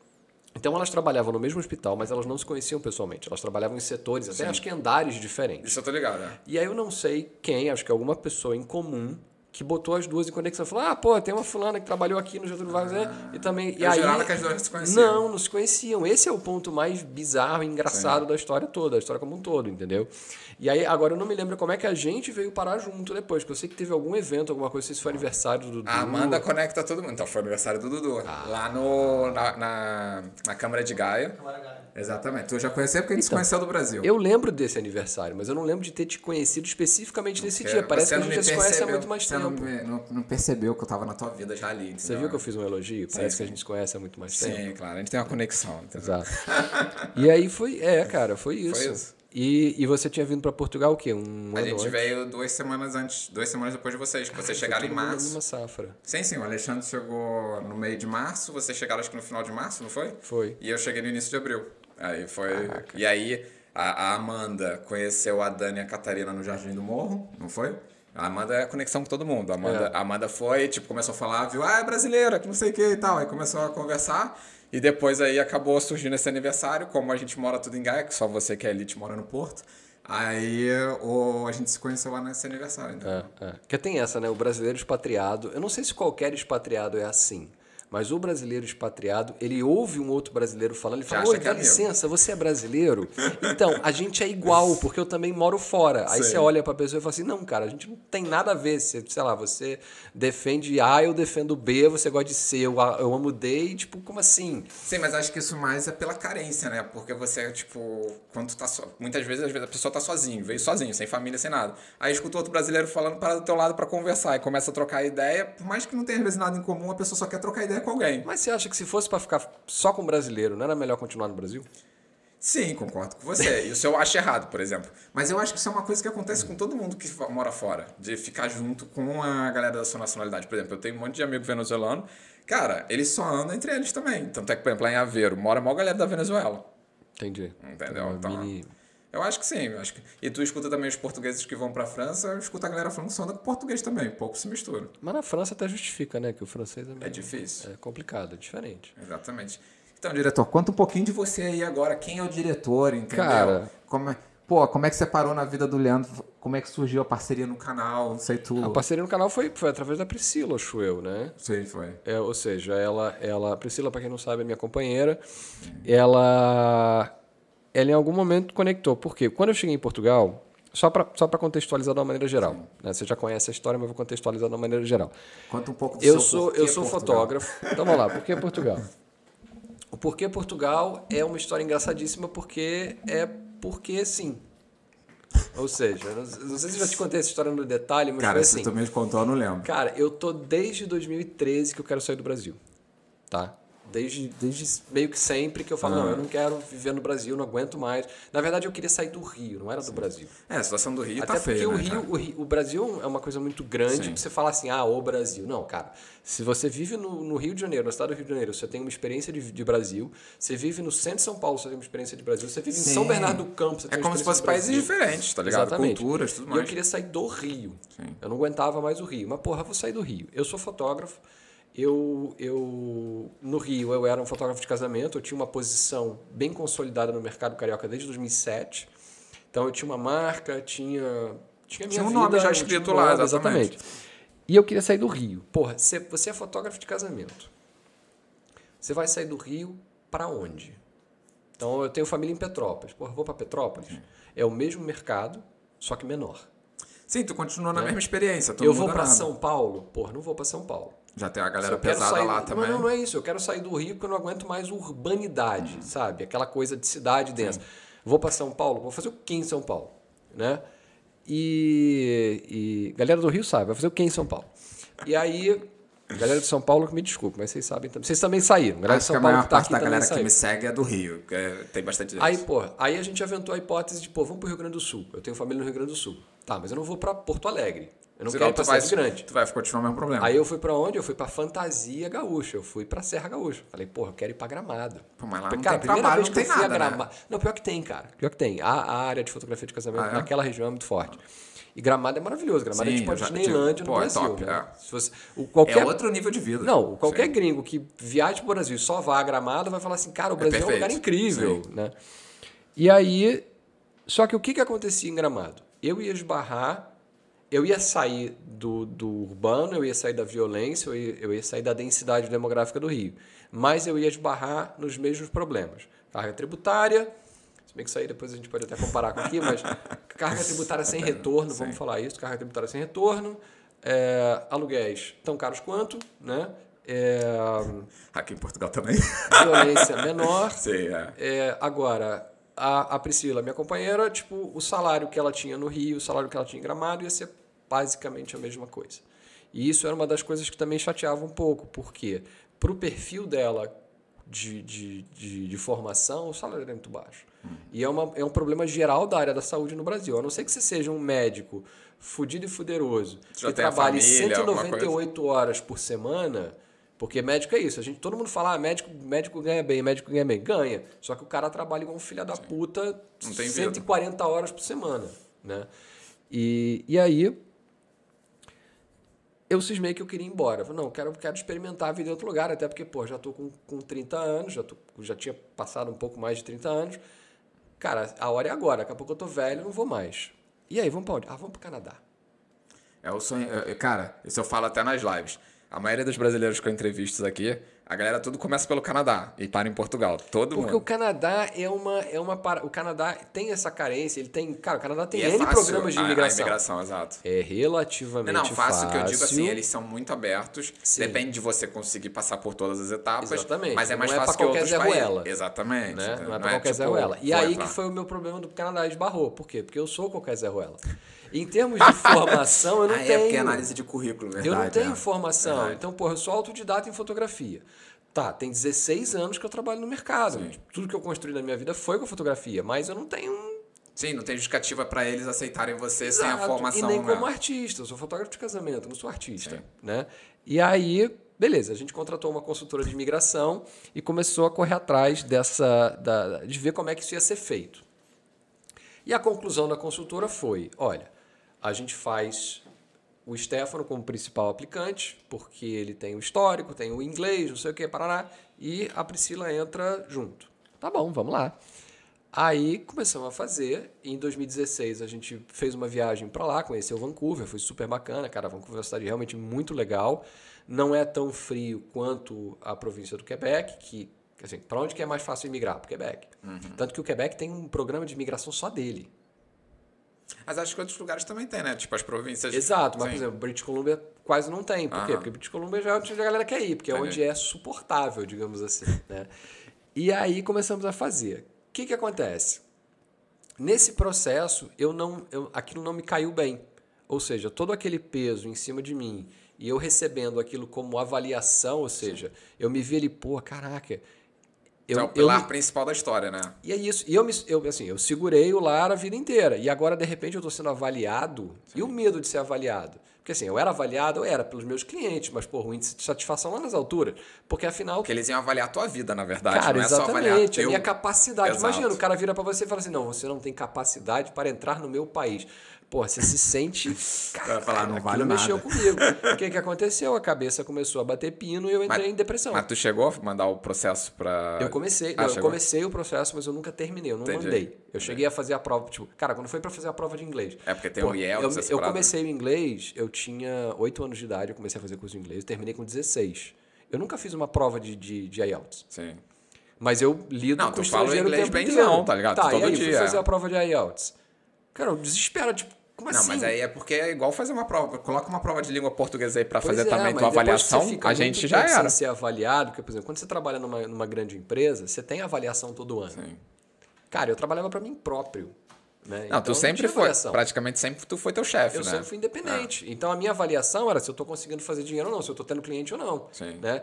[SPEAKER 2] Então elas trabalhavam no mesmo hospital, mas elas não se conheciam pessoalmente. Elas trabalhavam em setores, até acho que andares diferentes.
[SPEAKER 1] Isso eu tô ligado, né?
[SPEAKER 2] E aí eu não sei quem, acho que alguma pessoa em comum que botou as duas em conexão. Falou, ah, pô, tem uma fulana que trabalhou aqui no Getúlio Vargas, né? E também... e aí,
[SPEAKER 1] jurava que as duas se conheciam.
[SPEAKER 2] Não, não se conheciam. Esse é o ponto mais bizarro e engraçado da história toda, a história como um todo, entendeu? E aí, agora eu não me lembro como é que a gente veio parar junto depois, porque eu sei que teve algum evento, alguma coisa, não sei se foi aniversário do Dudu.
[SPEAKER 1] A Amanda conecta todo mundo. Então foi aniversário do Dudu.
[SPEAKER 2] Ah.
[SPEAKER 1] Lá no, na, na, na Câmara de Gaia.
[SPEAKER 3] Câmara Gaia.
[SPEAKER 1] Exatamente. Tu já conheceu porque a gente se conheceu do Brasil.
[SPEAKER 2] Eu lembro desse aniversário, mas eu não lembro de ter te conhecido especificamente nesse dia. Parece que a gente já se conhece há muito mais
[SPEAKER 1] você não Não, não percebeu que eu tava na tua vida já ali.
[SPEAKER 2] Você viu que eu fiz um elogio? Parece que a gente se conhece há muito mais tempo.
[SPEAKER 1] Sim, claro. A gente tem uma conexão. entendeu?
[SPEAKER 2] Exato. e aí foi, é, cara, foi isso.
[SPEAKER 1] isso.
[SPEAKER 2] E, e você tinha vindo pra Portugal o quê? Um
[SPEAKER 1] A
[SPEAKER 2] ano
[SPEAKER 1] gente
[SPEAKER 2] antes?
[SPEAKER 1] veio duas semanas antes, duas semanas depois de vocês, que vocês chegaram em março.
[SPEAKER 2] Numa safra.
[SPEAKER 1] Sim, sim, o Alexandre chegou no meio de março, vocês chegaram acho que no final de março, não foi?
[SPEAKER 2] Foi.
[SPEAKER 1] E eu cheguei no início de abril. Aí foi. E aí a, a Amanda conheceu a Dani e a Catarina no Jardim do Morro, não foi? A Amanda é a conexão com todo mundo. A Amanda,
[SPEAKER 2] É.
[SPEAKER 1] a Amanda foi, tipo, começou a falar, viu, ah, é brasileira, que não sei o que e tal. Aí começou a conversar. E depois aí acabou surgindo esse aniversário, como a gente mora tudo em Gaia, que só você que é elite mora no Porto. Aí o, a gente se conheceu lá nesse aniversário. Então.
[SPEAKER 2] É, é. Porque tem essa, né? O brasileiro expatriado. Eu não sei se qualquer expatriado é assim. Mas o brasileiro expatriado, ele ouve um outro brasileiro falando, ele fala, oi, dá
[SPEAKER 1] é amigo."
[SPEAKER 2] licença, você é brasileiro? Então, a gente é igual, porque eu também moro fora. Aí
[SPEAKER 1] Sei.
[SPEAKER 2] você olha pra pessoa e fala assim, não, cara, a gente não tem nada a ver. Você, sei lá, você defende A, eu defendo B, você gosta de C, eu, eu amo D, e tipo, como assim?
[SPEAKER 1] Sim, mas acho que isso mais é pela carência, né? Porque você, tipo, quando tá só. Muitas vezes, às vezes, a pessoa tá sozinho, veio sozinho, sem família, sem nada. Aí escuta outro brasileiro falando para do teu lado pra conversar e começa a trocar ideia. Por mais que não tenha, às vezes, nada em comum, a pessoa só quer trocar ideia com alguém.
[SPEAKER 2] Mas você acha que se fosse pra ficar só com brasileiro, não era melhor continuar no Brasil?
[SPEAKER 1] Sim, concordo com você. Isso eu acho errado, por exemplo. Mas eu acho que isso é uma coisa que acontece com todo mundo que mora fora. De ficar junto com a galera da sua nacionalidade. Por exemplo, eu tenho um monte de amigo venezuelano. Cara, eles só andam entre eles também. Tanto é que, por exemplo, lá em Aveiro, mora a maior galera da Venezuela.
[SPEAKER 2] Entendi.
[SPEAKER 1] Entendeu?
[SPEAKER 2] Uma
[SPEAKER 1] Então,
[SPEAKER 2] mini-
[SPEAKER 1] Eu acho que sim. eu Acho que... E tu escuta também os portugueses que vão pra França, eu escuto a galera falando só com português também. Pouco se mistura.
[SPEAKER 2] Mas na França até justifica, né? Que o francês é, meio-
[SPEAKER 1] É difícil.
[SPEAKER 2] É complicado, é diferente.
[SPEAKER 1] Exatamente. Então, diretor, conta um pouquinho de você aí agora. Quem é o diretor, entendeu?
[SPEAKER 2] Cara-
[SPEAKER 1] Como é... Pô, como é que você parou na vida do Leandro? Como é que surgiu a parceria no canal? Não sei tu.
[SPEAKER 2] A parceria no canal foi, foi através da Priscila, acho eu, né?
[SPEAKER 1] Sei, foi.
[SPEAKER 2] É, ou seja, ela, ela, a Priscila, para quem não sabe, é minha companheira. Ela, ela em algum momento conectou. Por quê? Quando eu cheguei em Portugal, só para só pra contextualizar de uma maneira geral. né? Você já conhece a história, mas eu vou contextualizar de uma maneira geral.
[SPEAKER 1] Conta um pouco do
[SPEAKER 2] Eu
[SPEAKER 1] seu
[SPEAKER 2] sou, eu sou
[SPEAKER 1] Portugal.
[SPEAKER 2] fotógrafo. Então vamos lá, por que Portugal? O porquê Portugal é uma história engraçadíssima porque é porque sim. Ou seja, não não sei se já te contei essa história no detalhe, mas
[SPEAKER 1] Cara,
[SPEAKER 2] assim.
[SPEAKER 1] tu me contou, eu não lembro.
[SPEAKER 2] Cara, eu tô desde 2013 que eu quero sair do Brasil. Tá? Desde, desde meio que sempre que eu falo, não, eu não quero viver no Brasil, não aguento mais. Na verdade, eu queria sair do Rio, não era do Brasil.
[SPEAKER 1] É, a situação do Rio
[SPEAKER 2] Até
[SPEAKER 1] tá
[SPEAKER 2] porque
[SPEAKER 1] feia,
[SPEAKER 2] o,
[SPEAKER 1] né,
[SPEAKER 2] Rio, o Rio- o Brasil é uma coisa muito grande
[SPEAKER 1] Sim.
[SPEAKER 2] pra você falar assim, ah, o Brasil. Não, cara. Se você vive no, no Rio de Janeiro, no estado do Rio de Janeiro, você tem uma experiência de, de Brasil. Você vive no centro de São Paulo, você tem uma experiência de Brasil. Você vive em São
[SPEAKER 1] Sim.
[SPEAKER 2] Bernardo do Campo, você tem
[SPEAKER 1] É
[SPEAKER 2] uma
[SPEAKER 1] como se
[SPEAKER 2] experiência
[SPEAKER 1] fosse países diferentes, tá ligado?
[SPEAKER 2] Exatamente.
[SPEAKER 1] Culturas, tudo
[SPEAKER 2] E eu
[SPEAKER 1] mais.
[SPEAKER 2] queria sair do Rio.
[SPEAKER 1] Sim.
[SPEAKER 2] Eu não aguentava mais o Rio. Mas, porra, eu vou sair do Rio. Eu sou fotógrafo. Eu, eu, no Rio, eu era um fotógrafo de casamento. Eu tinha uma posição bem consolidada no mercado carioca desde 2007. Então, eu tinha uma marca, tinha... Tinha, minha
[SPEAKER 1] Tinha um
[SPEAKER 2] vida,
[SPEAKER 1] nome já escrito lá,
[SPEAKER 2] nome,
[SPEAKER 1] exatamente.
[SPEAKER 2] E eu queria sair do Rio. Porra, você, você é fotógrafo de casamento. Você vai sair do Rio para onde? Então, eu tenho família em Petrópolis. Porra, eu vou para Petrópolis. É o mesmo mercado, só que menor.
[SPEAKER 1] Sim, tu continua na mesma experiência.
[SPEAKER 2] eu vou para. São Paulo? Porra, não vou para São Paulo.
[SPEAKER 1] Já tem a galera pesada
[SPEAKER 2] sair-
[SPEAKER 1] lá também.
[SPEAKER 2] Não, não é isso. Eu quero sair do Rio porque eu não aguento mais urbanidade, sabe? Aquela coisa de cidade densa. Vou para São Paulo, vou fazer o que em São Paulo, né? E, e galera do Rio sabe, vai fazer o que em São Paulo? E aí, galera de São Paulo, me desculpe, mas vocês sabem também. Vocês também saíram. Galera de
[SPEAKER 1] Acho que
[SPEAKER 2] São
[SPEAKER 1] a
[SPEAKER 2] Paulo
[SPEAKER 1] maior
[SPEAKER 2] que tá
[SPEAKER 1] parte
[SPEAKER 2] aqui
[SPEAKER 1] da galera que
[SPEAKER 2] saiu.
[SPEAKER 1] me segue é do Rio, que tem bastante gente.
[SPEAKER 2] Aí, pô, aí a gente aventou a hipótese de, pô, vamos pro Rio Grande do Sul. Eu tenho família no Rio Grande do Sul. Tá, mas eu não vou para Porto Alegre. Eu não
[SPEAKER 1] Senão
[SPEAKER 2] quero ir pra
[SPEAKER 1] tu vai,
[SPEAKER 2] cidade grande.
[SPEAKER 1] tu vai continuar o mesmo problema.
[SPEAKER 2] Aí eu fui pra onde? Eu fui pra Fantasia Gaúcha. Eu fui pra Serra Gaúcha. Falei, porra, eu quero ir pra Gramado.
[SPEAKER 1] Pô, mas lá
[SPEAKER 2] Falei,
[SPEAKER 1] não
[SPEAKER 2] cara,
[SPEAKER 1] tem
[SPEAKER 2] primeira
[SPEAKER 1] trabalho,
[SPEAKER 2] vez
[SPEAKER 1] não
[SPEAKER 2] que eu a
[SPEAKER 1] nada, né?
[SPEAKER 2] Gramado. Não, pior que tem, cara. Pior que tem. A, a área de fotografia de casamento
[SPEAKER 1] Ah, é?
[SPEAKER 2] naquela região é muito forte. E Gramado é maravilhoso. Gramado é
[SPEAKER 1] Sim,
[SPEAKER 2] tipo a Disneylândia no
[SPEAKER 1] Pô, é
[SPEAKER 2] Brasil.
[SPEAKER 1] top,
[SPEAKER 2] né?
[SPEAKER 1] é.
[SPEAKER 2] Se você, o, qualquer,
[SPEAKER 1] É outro nível de vida.
[SPEAKER 2] não, qualquer
[SPEAKER 1] Sim.
[SPEAKER 2] gringo que viaje pro Brasil e só vá a Gramado vai falar assim, cara, o Brasil é, um
[SPEAKER 1] perfeito.
[SPEAKER 2] lugar incrível, né? E aí, só que o que, que acontecia em Gramado? Eu ia esbarrar, eu ia sair do, do urbano, eu ia sair da violência, eu ia, eu ia sair da densidade demográfica do Rio, mas eu ia esbarrar nos mesmos problemas. Carga tributária, se bem que isso aí depois a gente pode até comparar com aqui, mas carga tributária sem retorno, vamos falar isso, carga tributária sem retorno, é, aluguéis tão caros quanto, né? É,
[SPEAKER 1] Aqui em Portugal também.
[SPEAKER 2] violência menor.
[SPEAKER 1] Sim, é.
[SPEAKER 2] É, agora, a, a Priscila, minha companheira, tipo, o salário que ela tinha no Rio, o salário que ela tinha em Gramado ia ser basicamente a mesma coisa. E isso era uma das coisas que também chateava um pouco, porque para o perfil dela de, de, de, de formação, o salário era muito baixo. E é, uma, é um problema geral da área da saúde no Brasil. A não ser que você seja um médico fudido e fuderoso, que trabalhe
[SPEAKER 1] família, alguma coisa.
[SPEAKER 2] 198 horas por semana, porque médico é isso. A gente, todo mundo fala, ah, médico, médico ganha bem, médico ganha bem. Ganha. Só que o cara trabalha igual um filho da puta
[SPEAKER 1] Não tem vida.
[SPEAKER 2] 140 horas por semana. Né? E, e aí, eu cismei que eu queria ir embora. Eu falei, não, eu quero, quero experimentar a vida em outro lugar, até porque, pô, já tô com, com 30 anos, já, tô, já tinha passado um pouco mais de 30 anos. cara, a hora é agora, daqui a pouco eu tô velho, não vou mais. E aí, vamos pra onde? Ah, vamos pro Canadá.
[SPEAKER 1] É o sonho. é- é- Cara, isso eu falo até nas lives. A maioria dos brasileiros que eu entrevisto aqui, a galera tudo começa pelo Canadá e para em Portugal. Todo
[SPEAKER 2] Porque
[SPEAKER 1] mundo.
[SPEAKER 2] o Canadá é uma é uma para... o Canadá tem essa carência, ele tem, cara, o Canadá tem
[SPEAKER 1] E é
[SPEAKER 2] N
[SPEAKER 1] fácil
[SPEAKER 2] programas de
[SPEAKER 1] a-
[SPEAKER 2] imigração.
[SPEAKER 1] A, imigração, exato.
[SPEAKER 2] É relativamente
[SPEAKER 1] Não, fácil,
[SPEAKER 2] fácil.
[SPEAKER 1] que eu digo assim, eles são muito abertos.
[SPEAKER 2] Sim.
[SPEAKER 1] Depende de você conseguir passar por todas as etapas.
[SPEAKER 2] Exatamente.
[SPEAKER 1] Mas é mais
[SPEAKER 2] Não é
[SPEAKER 1] fácil
[SPEAKER 2] pra
[SPEAKER 1] que
[SPEAKER 2] qualquer
[SPEAKER 1] outros
[SPEAKER 2] Zé
[SPEAKER 1] países.
[SPEAKER 2] Ruela.
[SPEAKER 1] Exatamente.
[SPEAKER 2] né?
[SPEAKER 1] entendeu?
[SPEAKER 2] Não é pra qualquer
[SPEAKER 1] tipo,
[SPEAKER 2] Zé Ruela. E aí
[SPEAKER 1] entrar.
[SPEAKER 2] que foi o meu problema do Canadá esbarrou. Por quê? Porque eu sou qualquer Zé Ruela. Em termos de formação, eu não
[SPEAKER 1] Ah,
[SPEAKER 2] tenho.
[SPEAKER 1] é porque é análise de currículo, verdade.
[SPEAKER 2] Eu não tenho
[SPEAKER 1] é.
[SPEAKER 2] formação.
[SPEAKER 1] Verdade.
[SPEAKER 2] Então, porra, eu sou autodidata em fotografia. Tá, tem 16 anos que eu trabalho no mercado.
[SPEAKER 1] Sim.
[SPEAKER 2] Tudo que eu construí na minha vida foi com fotografia, mas eu não tenho
[SPEAKER 1] Sim, não tem justificativa pra eles aceitarem você sem a
[SPEAKER 2] Exato,
[SPEAKER 1] formação.
[SPEAKER 2] E nem
[SPEAKER 1] né?
[SPEAKER 2] como artista, eu sou fotógrafo de casamento, não sou artista.
[SPEAKER 1] Sim.
[SPEAKER 2] Né? E aí, beleza, a gente contratou uma consultora de imigração e começou a correr atrás dessa. Da, de ver como é que isso ia ser feito. E a conclusão da consultora foi: olha, a gente faz o Stefano como principal aplicante, porque ele tem o histórico, tem o inglês, não sei o que, parará, e a Priscila entra junto. Tá bom, vamos lá. Aí começamos a fazer. E em 2016 a gente fez uma viagem para lá, conheceu Vancouver, foi super bacana, cara. Vancouver é uma cidade realmente muito legal. Não é tão frio quanto a província do Quebec, que assim, para onde que é mais fácil imigrar? Para o Quebec. Tanto que o Quebec tem um programa de imigração só dele.
[SPEAKER 1] Mas acho que outros lugares também tem, né? Tipo as províncias.
[SPEAKER 2] Exato, mas
[SPEAKER 1] Sim.
[SPEAKER 2] por exemplo, British Columbia quase não tem. Por quê?
[SPEAKER 1] Aham.
[SPEAKER 2] Porque British Columbia já é onde a galera quer ir, porque é onde é suportável, digamos assim. Né? E aí começamos a fazer. O que, que acontece? Nesse processo, eu não, eu, aquilo não me caiu bem. Ou seja, todo aquele peso em cima de mim e eu recebendo aquilo como avaliação, ou seja, eu me vi ali, pô, caraca. Eu,
[SPEAKER 1] é o
[SPEAKER 2] eu
[SPEAKER 1] pilar
[SPEAKER 2] me-
[SPEAKER 1] principal da história, né?
[SPEAKER 2] e é isso. E eu, me, eu, assim, eu segurei o lar a vida inteira. E agora, de repente, eu estou sendo avaliado. E o medo de ser avaliado? Porque assim, eu era avaliado, eu era pelos meus clientes, mas, por o índice de satisfação lá nas alturas. Porque afinal.
[SPEAKER 1] Porque eles iam avaliar a tua vida, na verdade.
[SPEAKER 2] Cara,
[SPEAKER 1] não é só avaliar
[SPEAKER 2] exatamente.
[SPEAKER 1] teu...
[SPEAKER 2] A minha capacidade.
[SPEAKER 1] Exato.
[SPEAKER 2] Imagina, o cara vira pra você e fala assim: não, você não tem capacidade para entrar no meu país. Pô, você se sente.
[SPEAKER 1] Vai falar, não vale
[SPEAKER 2] mexeu
[SPEAKER 1] nada.
[SPEAKER 2] comigo. O que, que aconteceu? A cabeça começou a bater pino e eu entrei
[SPEAKER 1] Mas-
[SPEAKER 2] em depressão.
[SPEAKER 1] Mas tu chegou a mandar o processo pra.
[SPEAKER 2] Eu comecei,
[SPEAKER 1] Ah,
[SPEAKER 2] não, eu comecei o processo, mas eu nunca terminei, eu não
[SPEAKER 1] Entendi.
[SPEAKER 2] mandei. Eu cheguei a fazer a prova, tipo, cara, quando foi pra fazer a prova de inglês.
[SPEAKER 1] É, porque tem
[SPEAKER 2] Pô,
[SPEAKER 1] o IELTS,
[SPEAKER 2] Eu, eu comecei o inglês, eu tinha 8 anos de idade, eu comecei a fazer curso de inglês, eu terminei com 16. Eu nunca fiz uma prova de, de, de IELTS.
[SPEAKER 1] Sim.
[SPEAKER 2] Mas eu lido
[SPEAKER 1] Não,
[SPEAKER 2] com
[SPEAKER 1] tu fala
[SPEAKER 2] estrangeiro
[SPEAKER 1] inglês
[SPEAKER 2] o tempo
[SPEAKER 1] benzão,
[SPEAKER 2] inteiro.
[SPEAKER 1] tá ligado?
[SPEAKER 2] Tá,
[SPEAKER 1] Todo
[SPEAKER 2] e aí, fui
[SPEAKER 1] dia,
[SPEAKER 2] fazer
[SPEAKER 1] é.
[SPEAKER 2] a prova de IELTS. Cara, eu desespero, tipo, como
[SPEAKER 1] Não,
[SPEAKER 2] assim?
[SPEAKER 1] mas aí é porque é igual fazer uma prova. Coloca uma prova de língua portuguesa aí pra
[SPEAKER 2] Pois
[SPEAKER 1] fazer
[SPEAKER 2] é,
[SPEAKER 1] também tua avaliação, a gente já era.
[SPEAKER 2] sem ser avaliado, porque, por exemplo, quando você trabalha numa, numa grande empresa, você tem avaliação todo ano.
[SPEAKER 1] Sim.
[SPEAKER 2] Cara, eu trabalhava para mim próprio. Né?
[SPEAKER 1] Não,
[SPEAKER 2] Então,
[SPEAKER 1] tu sempre foi. Praticamente sempre tu foi teu chefe,
[SPEAKER 2] Eu
[SPEAKER 1] né?
[SPEAKER 2] sempre fui independente. Então a minha avaliação era se eu estou conseguindo fazer dinheiro ou não, se eu estou tendo cliente ou não.
[SPEAKER 1] Sim.
[SPEAKER 2] Né?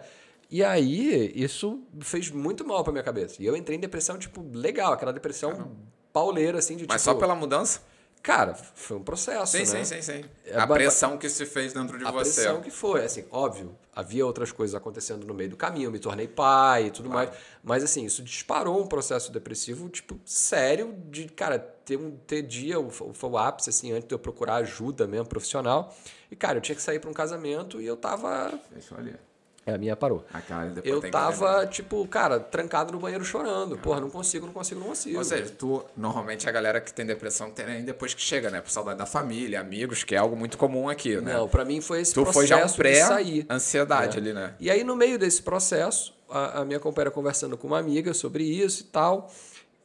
[SPEAKER 2] E aí, isso fez muito mal pra minha cabeça. E eu entrei em depressão, tipo, legal, aquela depressão pauleira, assim, de
[SPEAKER 1] Mas
[SPEAKER 2] tipo.
[SPEAKER 1] só pela mudança?
[SPEAKER 2] Cara, foi um processo.
[SPEAKER 1] Sim,
[SPEAKER 2] né?
[SPEAKER 1] sim, sim, sim.
[SPEAKER 2] É,
[SPEAKER 1] a
[SPEAKER 2] ba-
[SPEAKER 1] pressão que se fez dentro de
[SPEAKER 2] a
[SPEAKER 1] você.
[SPEAKER 2] pressão que foi, assim, óbvio, havia outras coisas acontecendo no meio do caminho, eu me tornei pai e tudo mais, mas assim, isso disparou um processo depressivo, tipo, sério, de, cara, ter um ter dia, o, foi o ápice, assim, antes de eu procurar ajuda mesmo, profissional, e cara, eu tinha que sair para um casamento e eu tava...
[SPEAKER 1] Eu olhar.
[SPEAKER 2] É, a minha parou.
[SPEAKER 1] A depois
[SPEAKER 2] Eu tava, tipo, cara, trancado no banheiro chorando. Porra, não consigo, não consigo, não consigo.
[SPEAKER 1] Ou seja, tu, normalmente a galera que tem depressão tem nem depois que chega, né? Por saudade da família, amigos, que é algo muito comum aqui, né?
[SPEAKER 2] Não, pra mim foi esse
[SPEAKER 1] tu
[SPEAKER 2] processo
[SPEAKER 1] foi já um
[SPEAKER 2] de sair.
[SPEAKER 1] pré-ansiedade
[SPEAKER 2] É.
[SPEAKER 1] ali, né?
[SPEAKER 2] E aí, no meio desse processo, a, a minha companheira conversando com uma amiga sobre isso e tal.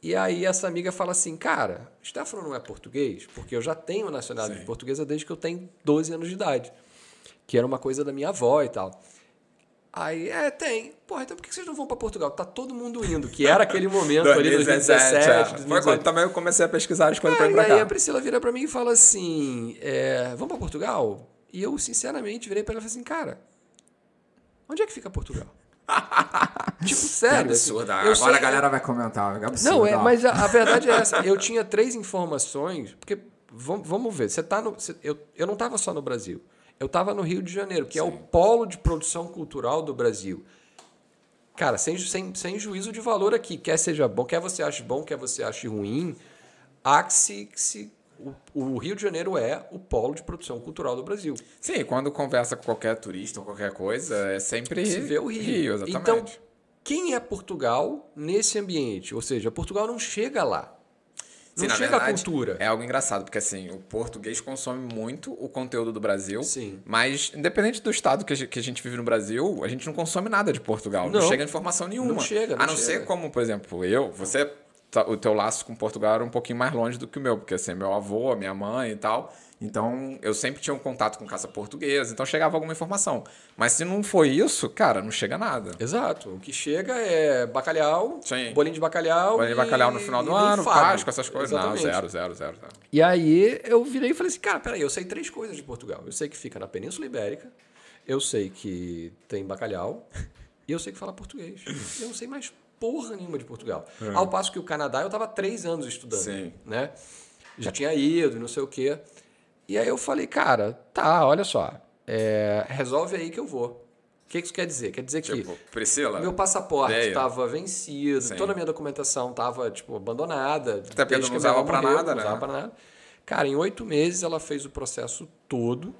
[SPEAKER 2] E aí, essa amiga fala assim: Cara, Stefano não é português? Porque eu já tenho nacionalidade
[SPEAKER 1] Sim.
[SPEAKER 2] portuguesa desde que eu tenho 12 anos de idade. Que era uma coisa da minha avó e tal. Aí, é, tem. Porra, então por que vocês não vão pra Portugal? Tá todo mundo indo, que era aquele momento ali, 2017,
[SPEAKER 1] é. Foi
[SPEAKER 2] 2018.
[SPEAKER 1] quando também eu comecei a pesquisar as coisas pra
[SPEAKER 2] Cara,
[SPEAKER 1] ir
[SPEAKER 2] e
[SPEAKER 1] pra
[SPEAKER 2] aí
[SPEAKER 1] cá.
[SPEAKER 2] a Priscila vira pra mim e fala assim: é, vamos pra Portugal? E eu, sinceramente, virei pra ela e falei assim, cara, onde é que fica Portugal? tipo, sério. assim,
[SPEAKER 1] absurdo.
[SPEAKER 2] eu
[SPEAKER 1] Agora
[SPEAKER 2] sei-
[SPEAKER 1] a galera vai comentar. É absurdo.
[SPEAKER 2] Não, é,
[SPEAKER 1] ó.
[SPEAKER 2] mas a, a verdade é essa. Eu tinha três informações, porque vamos, vamos ver, você tá no. você- eu, eu não estava só no Brasil. Eu estava no Rio de Janeiro, que é o polo de produção cultural do Brasil. Cara, sem, sem, sem juízo de valor aqui. Quer seja bom, quer você ache bom, quer você ache ruim, há que se, que se o, o Rio de Janeiro é o polo de produção cultural do Brasil.
[SPEAKER 1] Sim, quando conversa com qualquer turista ou qualquer coisa, é sempre
[SPEAKER 2] Se vê o Rio.
[SPEAKER 1] exatamente.
[SPEAKER 2] Então, quem é Portugal nesse ambiente? Ou seja, Portugal não chega lá.
[SPEAKER 1] Sim,
[SPEAKER 2] não chega
[SPEAKER 1] verdade,
[SPEAKER 2] a cultura.
[SPEAKER 1] É algo engraçado, porque assim, o português consome muito o conteúdo do Brasil.
[SPEAKER 2] Sim.
[SPEAKER 1] Mas, independente do estado que a gente, que a gente vive no Brasil, a gente não consome nada de Portugal. Não,
[SPEAKER 2] Não.
[SPEAKER 1] chega informação nenhuma.
[SPEAKER 2] Não chega, não
[SPEAKER 1] A não
[SPEAKER 2] chega.
[SPEAKER 1] ser como, por exemplo, eu, você. tá- O teu laço com Portugal era um pouquinho mais longe do que o meu, porque assim, meu avô, minha mãe e tal. Então, eu sempre tinha um contato com casa portuguesa, então chegava alguma informação. Mas se não foi isso, cara, não chega nada.
[SPEAKER 2] Exato. O que chega é bacalhau,
[SPEAKER 1] Sim.
[SPEAKER 2] bolinho de bacalhau.
[SPEAKER 1] Bolinho de
[SPEAKER 2] e-
[SPEAKER 1] bacalhau no final do
[SPEAKER 2] e
[SPEAKER 1] ano. Páscoa, essas coisas.
[SPEAKER 2] Exatamente.
[SPEAKER 1] Não, zero, zero, zero, zero.
[SPEAKER 2] E aí eu virei e falei assim, cara, peraí, eu sei três coisas de Portugal. Eu sei que fica na Península Ibérica, eu sei que tem bacalhau e eu sei que fala português. Eu não sei mais porra nenhuma de Portugal. Ao passo que o Canadá eu tava três anos estudando,
[SPEAKER 1] Sim.
[SPEAKER 2] né? Já tinha ido, não sei o quê. E aí eu falei, cara, tá, olha só, é, resolve aí que eu vou. O que que isso quer dizer? Quer dizer que
[SPEAKER 1] Tipo, Priscila.
[SPEAKER 2] meu passaporte estava vencido,
[SPEAKER 1] Sim.
[SPEAKER 2] toda a minha documentação estava tipo abandonada.
[SPEAKER 1] Até porque não
[SPEAKER 2] que
[SPEAKER 1] usava
[SPEAKER 2] morreu,
[SPEAKER 1] nada,
[SPEAKER 2] não
[SPEAKER 1] né?
[SPEAKER 2] usava pra nada. Cara, em oito meses ela fez o processo todo.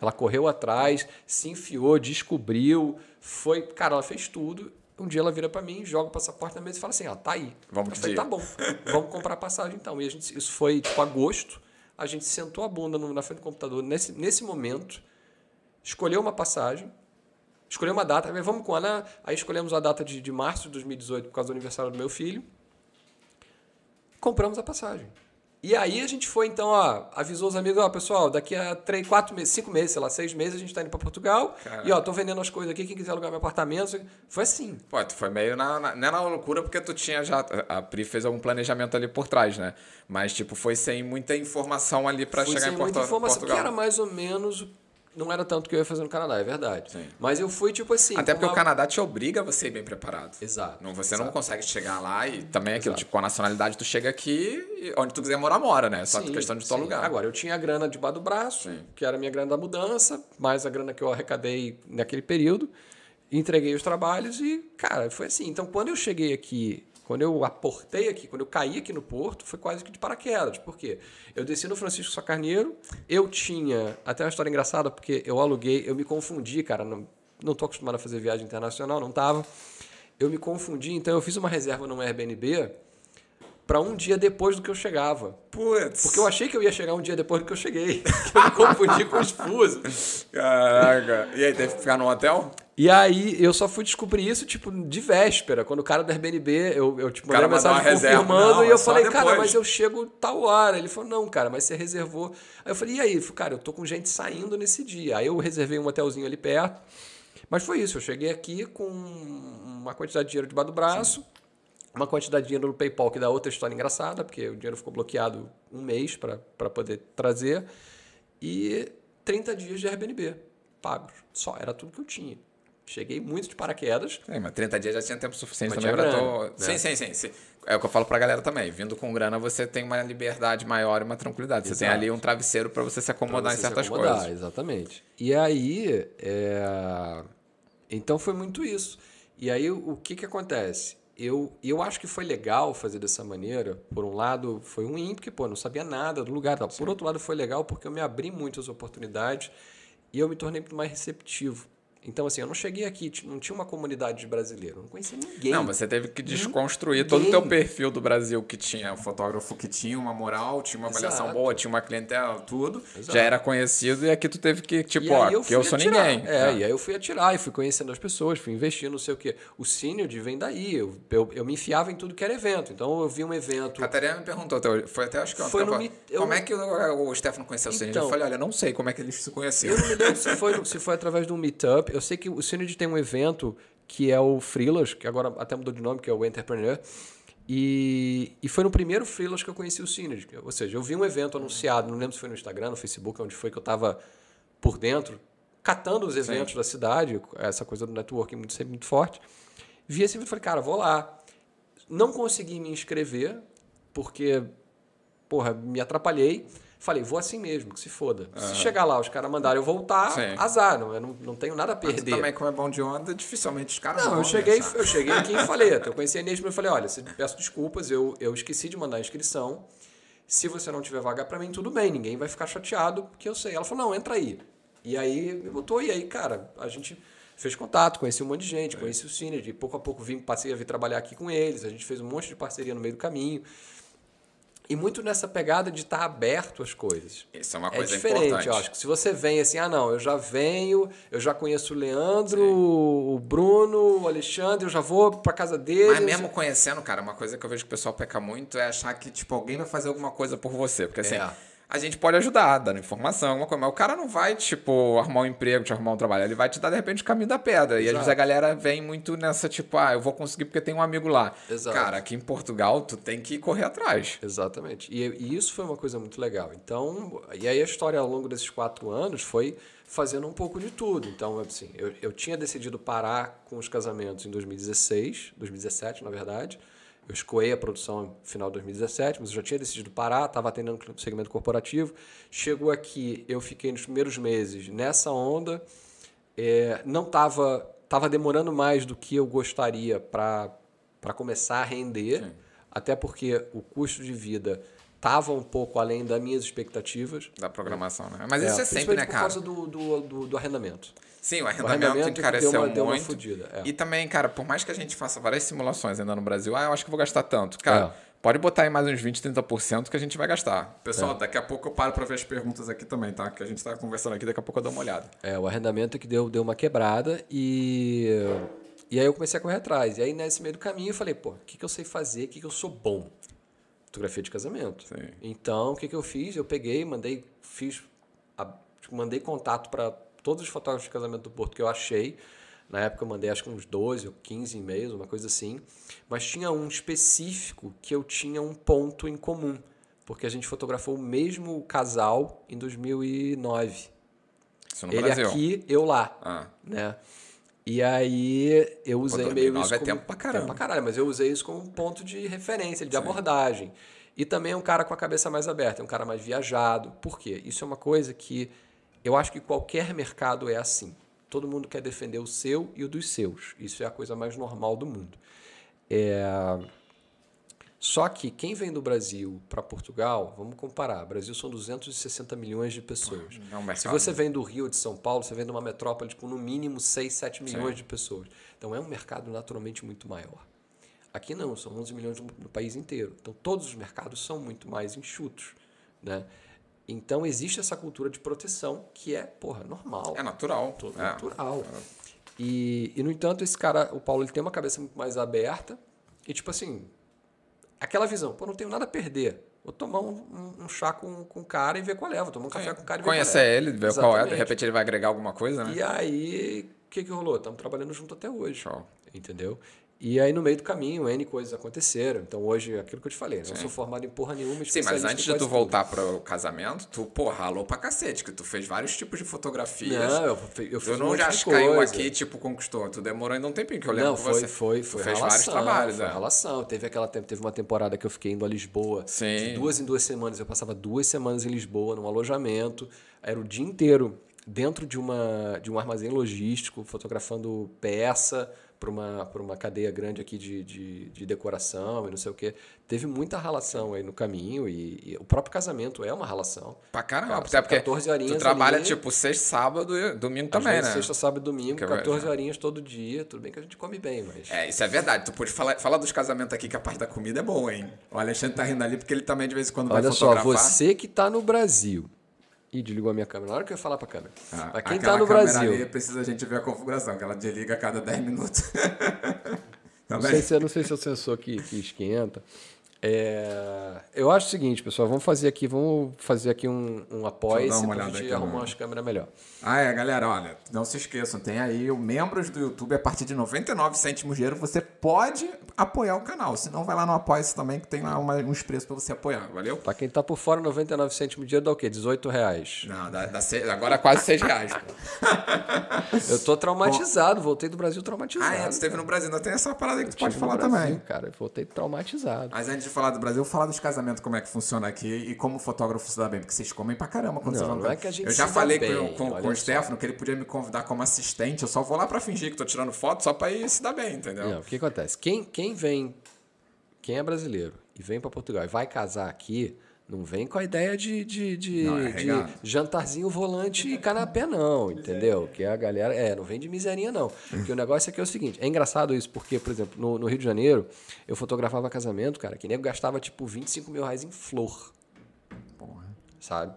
[SPEAKER 2] Ela correu atrás, se enfiou, descobriu, foi. Cara, ela fez tudo. Um dia ela vira pra mim, joga o passaporte na mesa e fala assim: ó, tá aí.
[SPEAKER 1] Vamos
[SPEAKER 2] eu
[SPEAKER 1] que
[SPEAKER 2] falei, tá bom, vamos comprar passagem então. E a gente, isso foi tipo agosto. A gente sentou a bunda na frente do computador nesse, nesse momento, escolheu uma passagem, escolheu uma data, vamos com a Ana, aí escolhemos a data de, de março de 2018 por causa do aniversário do meu filho. Compramos a passagem. E aí a gente foi, então, ó, avisou os amigos, ó, pessoal, daqui a três, quatro meses, cinco meses, sei lá, seis meses, a gente tá indo para Portugal. E ó, tô vendendo as coisas aqui, quem quiser alugar meu apartamento. Foi assim.
[SPEAKER 1] Pô, tu foi meio na, na. Não é na loucura porque tu tinha já. A Pri fez algum planejamento ali por trás, né? Mas, tipo, foi sem muita informação ali pra
[SPEAKER 2] Fui
[SPEAKER 1] chegar
[SPEAKER 2] sem
[SPEAKER 1] em Porto,
[SPEAKER 2] muita informação,
[SPEAKER 1] Portugal.
[SPEAKER 2] que era mais ou menos. Não era tanto que eu ia fazer no Canadá, é verdade.
[SPEAKER 1] Sim.
[SPEAKER 2] Mas eu fui tipo assim.
[SPEAKER 1] Até porque
[SPEAKER 2] uma-
[SPEAKER 1] o Canadá te obriga a você ir bem preparado.
[SPEAKER 2] Exato.
[SPEAKER 1] Não, você não
[SPEAKER 2] exato.
[SPEAKER 1] consegue chegar lá e também é aquilo,
[SPEAKER 2] Exato.
[SPEAKER 1] tipo, com a nacionalidade tu chega aqui e onde tu quiser morar, mora, né? Só
[SPEAKER 2] Sim,
[SPEAKER 1] questão de teu lugar.
[SPEAKER 2] Agora, eu tinha a grana debaixo do braço,
[SPEAKER 1] Sim.
[SPEAKER 2] que era a minha grana da mudança, mais a grana que eu arrecadei naquele período. Entreguei os trabalhos e, cara, foi assim. Então, quando eu cheguei aqui, quando eu aportei aqui, quando eu caí aqui no Porto, foi quase que de paraquedas. Por quê? Eu desci no Francisco Sá Carneiro, eu tinha. Até uma história engraçada, porque eu aluguei, eu me confundi, cara. Não, não tô acostumado a fazer viagem internacional, não tava. Eu me confundi, então eu fiz uma reserva num Airbnb para um dia depois do que eu chegava.
[SPEAKER 1] Putz.
[SPEAKER 2] Porque eu achei que eu ia chegar um dia depois do que eu cheguei. eu me confundi com os fusos.
[SPEAKER 1] Caraca. E aí, teve que ficar no hotel?
[SPEAKER 2] E aí eu só fui descobrir isso, tipo, de véspera. Quando o cara do Airbnb, eu, eu tipo,
[SPEAKER 1] O cara
[SPEAKER 2] mandei uma mensagem
[SPEAKER 1] reserva.
[SPEAKER 2] confirmando
[SPEAKER 1] Não,
[SPEAKER 2] e eu
[SPEAKER 1] é só
[SPEAKER 2] falei, cara,
[SPEAKER 1] depois.
[SPEAKER 2] mas eu chego tal hora. Ele falou, não, cara, mas você reservou. Aí eu falei, e aí? Cara, eu tô com gente saindo nesse dia. Aí eu reservei um hotelzinho ali perto. Mas foi isso, eu cheguei aqui com uma quantidade de dinheiro debaixo do braço, uma quantidade de dinheiro no PayPal, que dá outra história engraçada, porque o dinheiro ficou bloqueado um mês para poder trazer, e 30 dias de Airbnb pagos. Só, era tudo que eu tinha. Cheguei muito de paraquedas.
[SPEAKER 1] Sim, mas 30 dias já tinha tempo suficiente
[SPEAKER 2] Mas
[SPEAKER 1] também
[SPEAKER 2] grana,
[SPEAKER 1] tu...
[SPEAKER 2] né?
[SPEAKER 1] Sim, sim, sim, sim. É o que eu falo pra galera também. Vindo com grana, você tem uma liberdade maior e uma tranquilidade. Você tem
[SPEAKER 2] Exato.
[SPEAKER 1] ali um travesseiro pra você se acomodar
[SPEAKER 2] Pra
[SPEAKER 1] em
[SPEAKER 2] você
[SPEAKER 1] certas
[SPEAKER 2] acomodar,
[SPEAKER 1] coisas.
[SPEAKER 2] Exatamente. E aí, é, então foi muito isso. E aí o que que acontece? Eu, eu acho que foi legal fazer dessa maneira. Por um lado, foi ruim, porque pô, não sabia nada do lugar. Tal. Por outro lado, foi legal porque eu me abri muitas oportunidades e eu me tornei muito mais receptivo. Então, assim, eu não cheguei aqui, não tinha uma comunidade de brasileiro, eu não conhecia ninguém.
[SPEAKER 1] Não, você teve que desconstruir todo o
[SPEAKER 2] Ninguém.
[SPEAKER 1] teu perfil do Brasil que tinha o fotógrafo que tinha uma moral, tinha uma avaliação
[SPEAKER 2] Exato.
[SPEAKER 1] boa, tinha uma clientela, tudo.
[SPEAKER 2] Exato.
[SPEAKER 1] Já era conhecido e aqui tu teve que, tipo, ó,
[SPEAKER 2] aí
[SPEAKER 1] que eu
[SPEAKER 2] fui
[SPEAKER 1] sou
[SPEAKER 2] atirar.
[SPEAKER 1] ninguém.
[SPEAKER 2] É, e aí eu fui atirar e fui conhecendo as pessoas, fui investindo, não sei o quê. O Synergy vem daí. Eu, eu, eu me enfiava em tudo que era evento. Então eu vi um evento.
[SPEAKER 1] Catarina me perguntou, foi até acho que
[SPEAKER 2] Foi no eu-
[SPEAKER 1] como é que o, o Stefano conheceu o?
[SPEAKER 2] Então-
[SPEAKER 1] eu falei, olha, não sei como é que eles se conheceram.
[SPEAKER 2] Eu não me lembro se foi, se foi através de um meetup. Eu sei que o Synergy tem um evento que é o Freelas, que agora até mudou de nome, que é o Entrepreneur. E, e foi no primeiro Freelas que eu conheci o Synergy. Ou seja, eu vi um evento anunciado, não lembro se foi no Instagram, no Facebook, onde foi que eu estava por dentro, catando os eventos da cidade, essa coisa do networking muito, sempre muito forte. Vi esse evento e falei, cara, vou lá. Não consegui me inscrever, porque, porra, me atrapalhei. Falei, vou assim mesmo, que se foda. Se chegar lá, os caras mandarem eu voltar,
[SPEAKER 1] Sim.
[SPEAKER 2] azar, não, eu não, não tenho nada a
[SPEAKER 1] Mas
[SPEAKER 2] perder.
[SPEAKER 1] também, como é bom de onda, dificilmente os caras
[SPEAKER 2] Não,
[SPEAKER 1] vão
[SPEAKER 2] eu cheguei, eu cheguei aqui e falei, eu conheci a Inês, mas eu falei, olha, peço desculpas, eu, eu esqueci de mandar a inscrição. Se você não tiver vaga pra mim, tudo bem, ninguém vai ficar chateado, porque eu sei. Ela falou, não, entra aí. E aí me botou, e aí, cara, a gente fez contato, conheci um monte de gente, conheci o Synergy, pouco a pouco vim, passei a vir trabalhar aqui com eles, a gente fez um monte de parceria no meio do caminho. E muito nessa pegada de estar aberto às coisas.
[SPEAKER 1] Isso é uma
[SPEAKER 2] É
[SPEAKER 1] coisa
[SPEAKER 2] diferente,
[SPEAKER 1] importante.
[SPEAKER 2] eu acho. que Se você vem assim, ah, não, eu já venho, eu já conheço o Leandro, o Bruno, o Alexandre, eu já vou pra casa dele.
[SPEAKER 1] Mas mesmo conhecendo, cara, uma coisa que eu vejo que o pessoal peca muito é achar que, tipo, alguém vai fazer alguma coisa por você. Porque assim,
[SPEAKER 2] É.
[SPEAKER 1] a gente pode ajudar, dando informação, alguma coisa, mas o cara não vai, tipo, arrumar um emprego, te arrumar um trabalho. Ele vai te dar, de repente, o caminho da pedra. E às vezes a galera vem muito nessa, tipo, ah, eu vou conseguir porque tem um amigo lá.
[SPEAKER 2] Exato.
[SPEAKER 1] Cara, aqui em Portugal, tu tem que correr atrás.
[SPEAKER 2] Exatamente. E, e isso foi uma coisa muito legal. Então, e aí a história ao longo desses quatro anos foi fazendo um pouco de tudo. Então, assim, eu, eu tinha decidido parar com os casamentos em 2016, 2017, na verdade. Eu escoei a produção no final de 2017, mas eu já tinha decidido parar, estava atendendo no segmento corporativo. Chegou aqui, eu fiquei nos primeiros meses nessa onda. É, não estava tava demorando mais do que eu gostaria para começar a render, até porque o custo de vida estava um pouco além das minhas expectativas.
[SPEAKER 1] Da programação, né? Mas isso é sempre,
[SPEAKER 2] principalmente
[SPEAKER 1] né,
[SPEAKER 2] por
[SPEAKER 1] cara?
[SPEAKER 2] causa do, do, do, do arrendamento.
[SPEAKER 1] Sim, o
[SPEAKER 2] arrendamento
[SPEAKER 1] arrendamento
[SPEAKER 2] é que
[SPEAKER 1] encareceu
[SPEAKER 2] deu uma- deu uma
[SPEAKER 1] muito.
[SPEAKER 2] é.
[SPEAKER 1] E também, cara, por mais que a gente faça várias simulações ainda no Brasil, ah, eu acho que vou gastar tanto. Cara,
[SPEAKER 2] É.
[SPEAKER 1] pode botar aí mais uns 20, 30% que a gente vai gastar.
[SPEAKER 2] É.
[SPEAKER 1] Pessoal, daqui a pouco eu paro pra ver as perguntas aqui também, tá? Que a gente tá conversando aqui, daqui a pouco eu dou uma olhada.
[SPEAKER 2] É, o arrendamento é que deu, deu uma quebrada e, e aí eu comecei a correr atrás. E aí nesse meio do caminho eu falei, pô, o que, que eu sei fazer, o que, que eu sou bom? Fotografia de casamento.
[SPEAKER 1] Sim.
[SPEAKER 2] Então, o que, que eu fiz? Eu peguei, mandei, fiz, a- tipo, mandei contato para todos os fotógrafos de casamento do Porto que eu achei. Na época eu mandei acho que uns 12 ou 15 e-mails, uma coisa assim. Mas tinha um específico que eu tinha um ponto em comum. Porque a gente fotografou o mesmo casal em 2009.
[SPEAKER 1] Isso no
[SPEAKER 2] Ele
[SPEAKER 1] Brasil.
[SPEAKER 2] aqui, eu lá,
[SPEAKER 1] Ah,
[SPEAKER 2] né? E aí eu usei meio
[SPEAKER 1] 2009
[SPEAKER 2] isso
[SPEAKER 1] é
[SPEAKER 2] como...
[SPEAKER 1] tempo pra caramba.
[SPEAKER 2] caralho, mas eu usei isso como um ponto de referência, de abordagem. E também é um cara com a cabeça mais aberta, é um cara mais viajado. Por quê? Isso é uma coisa que eu acho que qualquer mercado é assim. Todo mundo quer defender o seu e o dos seus. Isso é a coisa mais normal do mundo. É... Só que quem vem do Brasil para Portugal, vamos comparar. Brasil são 260 milhões de pessoas.
[SPEAKER 1] É um.
[SPEAKER 2] Se você vem do Rio de São Paulo, você vem de uma metrópole com no mínimo 6, 7 milhões de pessoas. Então é um mercado naturalmente muito maior. Aqui não, são 11 milhões no no país inteiro. Então todos os mercados são muito mais enxutos. Né? Então existe essa cultura de proteção que é, porra, normal.
[SPEAKER 1] É natural.
[SPEAKER 2] Todo
[SPEAKER 1] é.
[SPEAKER 2] natural. E, e, no entanto, esse cara, o Paulo, ele tem uma cabeça muito mais aberta e, tipo assim, aquela visão, pô, não tenho nada a perder. Vou tomar um, um- um chá com, com o cara e ver qual é. Vou tomar um café com o cara e ver
[SPEAKER 1] Conhecer
[SPEAKER 2] qual é.
[SPEAKER 1] ele, ver qual é, de repente ele vai agregar alguma coisa, né?
[SPEAKER 2] E aí, o que, que rolou? Estamos trabalhando junto até hoje.
[SPEAKER 1] Show.
[SPEAKER 2] Entendeu? E aí, no meio do caminho, N coisas aconteceram. Então, hoje, aquilo que eu te falei, né? eu sou formado em porra nenhuma,
[SPEAKER 1] Sim, mas antes de tu voltar pro casamento, tu, pô, ralou pra cacete, que tu fez vários tipos de fotografias.
[SPEAKER 2] Não, eu, eu fiz
[SPEAKER 1] Tu
[SPEAKER 2] um
[SPEAKER 1] não
[SPEAKER 2] monte
[SPEAKER 1] já caiu
[SPEAKER 2] coisa.
[SPEAKER 1] aqui, tipo, conquistou. Tu demorou ainda um tempinho, que eu lembro
[SPEAKER 2] Não,
[SPEAKER 1] que
[SPEAKER 2] foi,
[SPEAKER 1] você
[SPEAKER 2] foi,
[SPEAKER 1] tu
[SPEAKER 2] foi
[SPEAKER 1] fez
[SPEAKER 2] relação,
[SPEAKER 1] vários trabalhos,
[SPEAKER 2] foi
[SPEAKER 1] né?
[SPEAKER 2] relação. Teve aquela teve uma temporada que eu fiquei indo a Lisboa.
[SPEAKER 1] Sim.
[SPEAKER 2] De duas em duas semanas, eu passava duas semanas em Lisboa, num alojamento. Era o dia inteiro dentro de, uma, de um armazém logístico, fotografando peça para uma, pra uma cadeia grande aqui de, de, de decoração e não sei o quê. Teve muita relação aí no caminho e, e o próprio casamento é uma relação.
[SPEAKER 1] Pra caramba,
[SPEAKER 2] Cara,
[SPEAKER 1] até porque
[SPEAKER 2] 14 horinhas
[SPEAKER 1] tu trabalha,
[SPEAKER 2] ali.
[SPEAKER 1] tipo, sexta, sábado e domingo também,
[SPEAKER 2] vezes,
[SPEAKER 1] né?
[SPEAKER 2] Sexta, sábado e domingo,
[SPEAKER 1] Que eu
[SPEAKER 2] 14
[SPEAKER 1] vejo.
[SPEAKER 2] horinhas todo dia. Tudo bem que a gente come bem, mas...
[SPEAKER 1] É, isso é verdade. Tu pode falar, falar dos casamentos aqui, que a parte da comida é boa, hein? O Alexandre tá rindo ali porque ele também de vez em quando
[SPEAKER 2] Olha
[SPEAKER 1] vai
[SPEAKER 2] só,
[SPEAKER 1] fotografar.
[SPEAKER 2] você que tá no Brasil. Ih, desligou a minha câmera. Na hora que eu ia falar pra câmera.
[SPEAKER 1] Ah,
[SPEAKER 2] Mas quem tá no Brasil.
[SPEAKER 1] Ali precisa a gente ver a configuração, que ela desliga a cada 10 minutos.
[SPEAKER 2] Não
[SPEAKER 1] também.
[SPEAKER 2] sei, se, não sei se é o sensor que, que esquenta. É, eu acho o seguinte, pessoal, vamos fazer aqui, vamos fazer aqui um, um apoio
[SPEAKER 1] olhada
[SPEAKER 2] gente arrumar umas câmeras melhor.
[SPEAKER 1] Ah, é, galera, olha, não se esqueçam, tem aí o membros do YouTube a partir de 99 cêntimos de euro, você pode apoiar o canal. Se não, vai lá no Apoia-se também, que tem lá uma- uns preços pra você apoiar, valeu?
[SPEAKER 2] Pra quem tá por fora, 99 cêntimos de dinheiro dá o quê? 18 reais.
[SPEAKER 1] Não, dá, dá seis- agora quase 6 reais.
[SPEAKER 2] Eu tô traumatizado, voltei do Brasil traumatizado.
[SPEAKER 1] Ah, é, tu esteve no Brasil, ainda tem essa parada aí que tu pode falar
[SPEAKER 2] Brasil,
[SPEAKER 1] também.
[SPEAKER 2] cara, eu voltei traumatizado.
[SPEAKER 1] Mas antes de falar do Brasil, falar dos casamentos, como é que funciona aqui e como o fotógrafo se dá bem, porque vocês comem pra caramba quando
[SPEAKER 2] Não,
[SPEAKER 1] vocês vão
[SPEAKER 2] não é que a gente
[SPEAKER 1] Eu já falei com,
[SPEAKER 2] bem,
[SPEAKER 1] com,
[SPEAKER 2] olha
[SPEAKER 1] com o. Stefano que ele podia me convidar como assistente, eu só vou lá pra fingir que tô tirando foto só pra ir se dar bem, entendeu?
[SPEAKER 2] Não, o que acontece? Quem, quem vem, quem é brasileiro e vem para Portugal e vai casar aqui, Não vem com a ideia de, de, de,
[SPEAKER 1] Não, é
[SPEAKER 2] de jantarzinho volante e canapé, não, entendeu? Que a galera. É, não vem de miserinha, não. Porque o negócio aqui é o seguinte: é engraçado isso, porque, por exemplo, no, no Rio de Janeiro, eu fotografava casamento, cara, que nego gastava tipo 25 mil reais em flor. Sabe?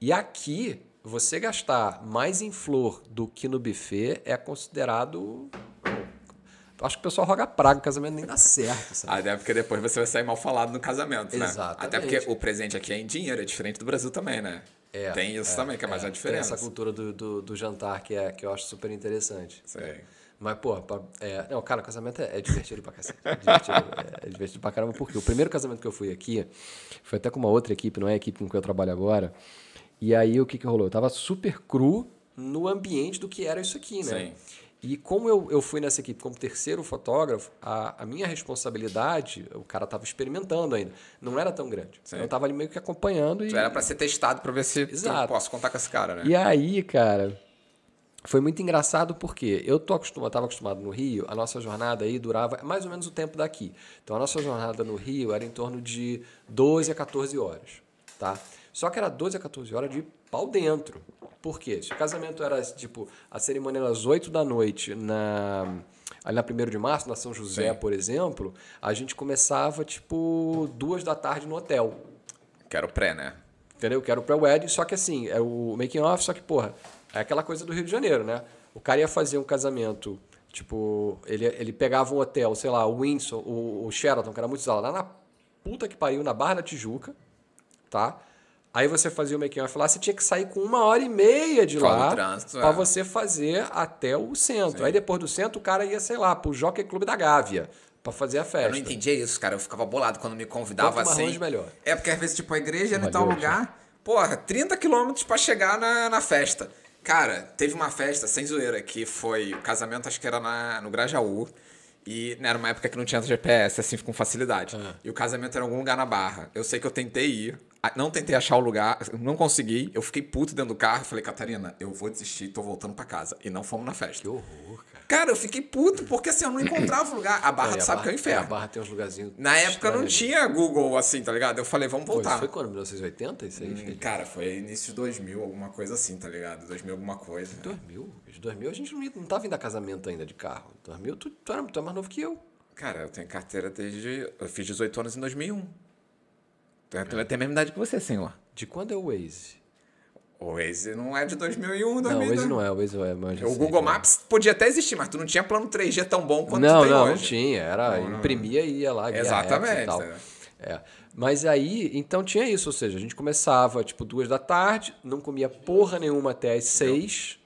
[SPEAKER 2] E aqui, você gastar mais em flor do que no buffet é considerado. Acho que o pessoal roga praga, o casamento nem dá certo, sabe?
[SPEAKER 1] Até porque depois você vai sair mal falado no casamento, né?
[SPEAKER 2] Exatamente.
[SPEAKER 1] Até porque o presente aqui é em dinheiro, é diferente do Brasil também, né?
[SPEAKER 2] É,
[SPEAKER 1] Tem isso também, que é mais a
[SPEAKER 2] Tem
[SPEAKER 1] diferença.
[SPEAKER 2] essa cultura do, do, do jantar que, é, que eu acho super interessante.
[SPEAKER 1] Sei.
[SPEAKER 2] Mas, pô, pra- é, não, cara, o casamento é, é divertido pra cacete. É divertido, é divertido pra caramba, porque o primeiro casamento que eu fui aqui foi até com uma outra equipe, não é a equipe com que eu trabalho agora. E aí o que que rolou? Eu tava super cru no ambiente do que era isso aqui, né?
[SPEAKER 1] Sim.
[SPEAKER 2] E como eu, eu fui nessa equipe como terceiro fotógrafo, a, a minha responsabilidade, o cara tava experimentando ainda, não era tão grande.
[SPEAKER 1] Sim.
[SPEAKER 2] Eu tava ali meio que acompanhando e.
[SPEAKER 1] Era pra ser testado pra ver se
[SPEAKER 2] Exato.
[SPEAKER 1] eu posso contar com esse cara, né?
[SPEAKER 2] E aí, cara, foi muito engraçado porque eu tô acostumado, estava acostumado no Rio, a nossa jornada aí durava mais ou menos o tempo daqui. Então a nossa jornada no Rio era em torno de 12 a 14 horas, tá? Só que era 12 a 14 horas de pau dentro. Por quê? Se o casamento era tipo, a cerimônia era às 8 da noite na ali na 1 de março, na São José,
[SPEAKER 1] Sim.
[SPEAKER 2] por exemplo, a gente começava tipo duas da tarde no hotel.
[SPEAKER 1] Quero pré, né?
[SPEAKER 2] Entendeu? Que era o pré-wedding, só que assim, é o making off, só que, porra, é aquela coisa do Rio de Janeiro, né? O cara ia fazer um casamento, tipo, ele, ele pegava um hotel, sei lá, o Windsor, o, o Sheraton, que era muito usado, lá na puta que pariu, na Barra da Tijuca, tá? Aí você fazia o making off lá, você tinha que sair com uma hora e meia de
[SPEAKER 1] Fora
[SPEAKER 2] lá
[SPEAKER 1] trânsito,
[SPEAKER 2] pra
[SPEAKER 1] é.
[SPEAKER 2] você fazer até o centro. Aí depois do centro, o cara ia, sei lá, pro Jockey Clube da Gávea pra fazer a festa.
[SPEAKER 1] Eu não entendia isso, cara. Eu ficava bolado quando me convidava
[SPEAKER 2] Quanto mais
[SPEAKER 1] assim.
[SPEAKER 2] longe, melhor.
[SPEAKER 1] É porque às vezes, tipo, a igreja era em tal lugar, porra, 30 quilômetros pra chegar na, na festa. Cara, teve uma festa, sem zoeira, que foi o casamento, acho que era na, no Grajaú. E né, era uma época que não tinha GPS, assim, com facilidade.
[SPEAKER 2] Ah.
[SPEAKER 1] E o casamento era em algum lugar na Barra. Eu sei que eu tentei ir, não tentei achar o lugar, não consegui. Eu fiquei puto dentro do carro falei, Catarina, eu vou desistir, tô voltando pra casa. E não fomos na festa.
[SPEAKER 2] Que horror, cara.
[SPEAKER 1] Cara, eu fiquei puto porque assim, eu não encontrava o lugar. A Barra,
[SPEAKER 2] a
[SPEAKER 1] sabe que é o
[SPEAKER 2] A
[SPEAKER 1] inferno.
[SPEAKER 2] Barra tem uns lugarzinhos.
[SPEAKER 1] Na época não tinha Google assim, tá ligado? Eu falei, vamos
[SPEAKER 2] Pô,
[SPEAKER 1] voltar.
[SPEAKER 2] foi quando? 1980? Isso aí?
[SPEAKER 1] Hum, Cara, foi início de 2000, alguma coisa assim, tá ligado? 2000 alguma coisa.
[SPEAKER 2] 2000? De 2000 a gente não, ia- não tava indo a casamento ainda de carro. 2000 tu, tu, era, tu é mais novo que eu.
[SPEAKER 1] Cara, eu tenho carteira desde... Eu fiz 18 anos em 2001. Eu tenho a mesma idade que você, senhor.
[SPEAKER 2] De quando é o Waze?
[SPEAKER 1] O Waze não é de 2001,
[SPEAKER 2] Não,
[SPEAKER 1] 2002.
[SPEAKER 2] o Waze não é, o Waze é mais
[SPEAKER 1] O Google
[SPEAKER 2] né?
[SPEAKER 1] Maps podia até existir, mas tu não tinha plano 3G tão bom quanto
[SPEAKER 2] Não,
[SPEAKER 1] tu tem
[SPEAKER 2] não,
[SPEAKER 1] hoje.
[SPEAKER 2] não tinha. Era, imprimia e ia lá,
[SPEAKER 1] Exatamente, é.
[SPEAKER 2] É. Mas aí, então tinha isso, ou seja, a gente começava tipo duas da tarde, não comia porra nenhuma até as seis,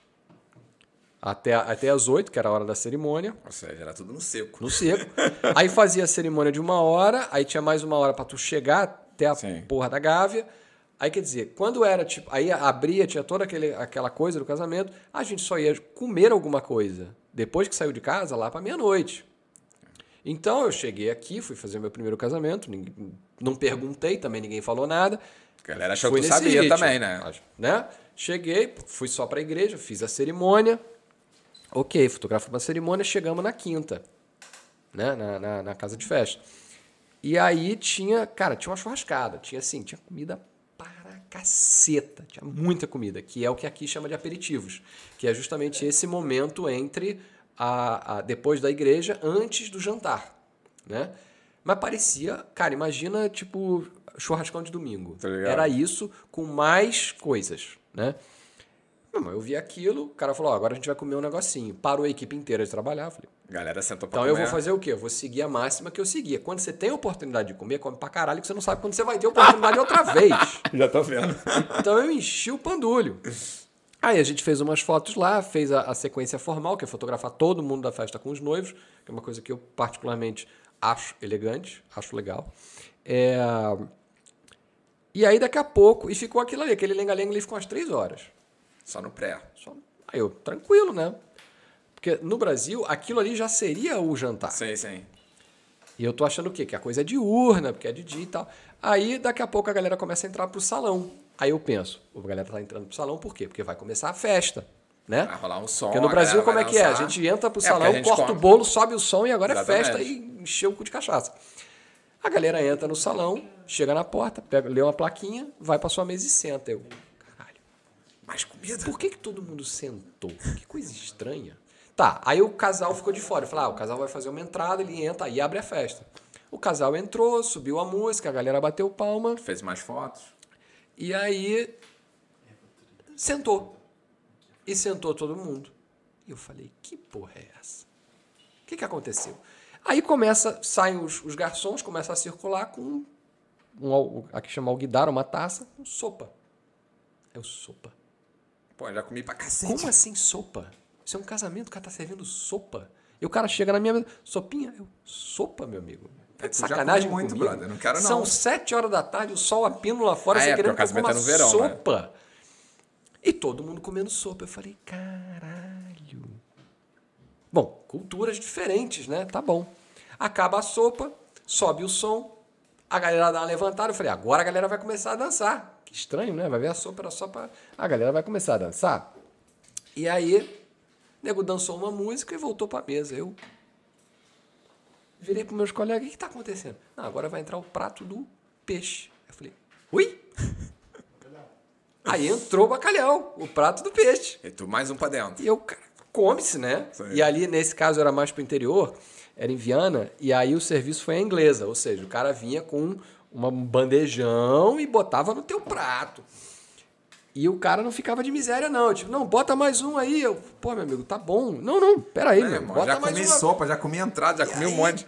[SPEAKER 2] até, até as oito, que era a hora da cerimônia.
[SPEAKER 1] Ou seja, era tudo no seco.
[SPEAKER 2] no seco. aí fazia a cerimônia de uma hora, aí tinha mais uma hora pra tu chegar até a
[SPEAKER 1] Sim.
[SPEAKER 2] porra da Gávea. Aí quer dizer, quando era tipo, aí abria, tinha toda aquele, aquela coisa do casamento, a gente só ia comer alguma coisa depois que saiu de casa lá pra meia-noite. Então eu cheguei aqui, fui fazer meu primeiro casamento, ninguém- não perguntei, também ninguém falou nada.
[SPEAKER 1] A galera achou
[SPEAKER 2] Fui
[SPEAKER 1] que tu sabia
[SPEAKER 2] ritmo,
[SPEAKER 1] também, né?
[SPEAKER 2] né? Cheguei, fui só pra igreja, fiz a cerimônia. Ok, fotografei uma cerimônia, chegamos na quinta, né? Na, na, na casa de festa. E aí tinha, cara, tinha uma churrascada, tinha assim, tinha comida para caceta, tinha muita comida, que é o que aqui chama de aperitivos, que é justamente esse momento entre a, a depois da igreja, antes do jantar, né? Mas parecia, cara, imagina tipo churrascão de domingo.
[SPEAKER 1] Tá?
[SPEAKER 2] Era isso com mais coisas, né? Não, eu vi aquilo, o cara falou, ó, agora a gente vai comer um negocinho. Parou a equipe inteira de trabalhar, eu falei,
[SPEAKER 1] A galera sentou pra
[SPEAKER 2] então eu
[SPEAKER 1] comer.
[SPEAKER 2] vou fazer o quê? Eu vou seguir a máxima que eu seguia. Quando você tem a oportunidade de comer, come pra caralho, que você não sabe quando você vai ter a oportunidade outra vez.
[SPEAKER 1] Já tô vendo.
[SPEAKER 2] Então eu enchi o pandulho. Aí a gente fez umas fotos lá, fez a, a sequência formal, que é fotografar todo mundo da festa com os noivos, que é uma coisa que eu particularmente acho elegante, acho legal. É, E aí daqui a pouco, e ficou aquilo ali, aquele lenga-lenga ali ficou umas três horas.
[SPEAKER 1] Só no pré.
[SPEAKER 2] Só- Aí eu, tranquilo, né? Porque no Brasil, aquilo ali já seria o jantar.
[SPEAKER 1] Sim, sim.
[SPEAKER 2] E eu tô achando o quê? Que a coisa é diurna, porque é de dia e tal. Aí, daqui a pouco, a galera começa a entrar pro salão. Aí eu penso, a galera tá entrando pro salão por quê? Porque vai começar a festa, né?
[SPEAKER 1] Vai rolar um som.
[SPEAKER 2] Porque no Brasil, como é que é? A gente entra pro
[SPEAKER 1] É,
[SPEAKER 2] salão, corta
[SPEAKER 1] come.
[SPEAKER 2] o bolo, sobe o som e agora
[SPEAKER 1] Exatamente.
[SPEAKER 2] é festa e encheu o cu de cachaça. A galera entra no salão, chega na porta, pega, lê uma plaquinha, vai pra sua mesa e senta. Eu,
[SPEAKER 1] Mais comida?
[SPEAKER 2] por que, que todo mundo sentou? Que coisa estranha. Tá, aí o casal ficou de fora. Eu falei, ah, o casal vai fazer uma entrada, ele entra e abre a festa. O casal entrou, subiu a música, a galera bateu palma.
[SPEAKER 1] Fez mais fotos?
[SPEAKER 2] E aí sentou. E sentou todo mundo. E eu falei, que porra é essa? O que, que aconteceu? Aí começa, saem os, os garçons, começam a circular com um, aqui chama alguidar, uma taça, com sopa. É o sopa.
[SPEAKER 1] Pô, já comi pra cacete.
[SPEAKER 2] Como assim sopa? Isso é um casamento, o cara tá servindo sopa. E o cara chega na minha mesa, sopinha, eu, sopa, meu amigo. Tá
[SPEAKER 1] É,
[SPEAKER 2] sacanagem
[SPEAKER 1] muito,
[SPEAKER 2] comigo?
[SPEAKER 1] brother, não quero não.
[SPEAKER 2] São sete horas da tarde, o sol a pino lá fora,
[SPEAKER 1] Ah,
[SPEAKER 2] você
[SPEAKER 1] é,
[SPEAKER 2] querendo eu
[SPEAKER 1] é no
[SPEAKER 2] coma
[SPEAKER 1] verão, né?
[SPEAKER 2] sopa. E todo mundo comendo sopa. Eu falei, caralho. Bom, culturas diferentes, né? Tá bom. Acaba a sopa, sobe o som, a galera dá uma levantada. Eu falei, agora a galera vai começar a dançar. Estranho, né? Vai ver a sopa, era só pra... A galera vai começar a dançar. E aí, o nego dançou uma música e voltou pra mesa. Eu virei pros meus colegas, o que, tá acontecendo? Não, agora vai entrar o prato do peixe. Eu falei, ui? Aí entrou o bacalhau, o prato do peixe.
[SPEAKER 1] E tu mais um pra dentro.
[SPEAKER 2] E eu, come-se, né?
[SPEAKER 1] Sim.
[SPEAKER 2] E ali, nesse caso, era mais pro interior, era em Viana, e aí o serviço foi a inglesa, ou seja, o cara vinha com um bandejão e botava no teu prato. E o cara não ficava de miséria, não. Tipo, não, bota mais um aí. Eu, pô, meu amigo, tá bom. Não, não, peraí,
[SPEAKER 1] É,
[SPEAKER 2] meu.
[SPEAKER 1] irmão,
[SPEAKER 2] Bota
[SPEAKER 1] já
[SPEAKER 2] mais
[SPEAKER 1] comi
[SPEAKER 2] uma.
[SPEAKER 1] sopa, já comi entrada, já comi um
[SPEAKER 2] aí?
[SPEAKER 1] monte.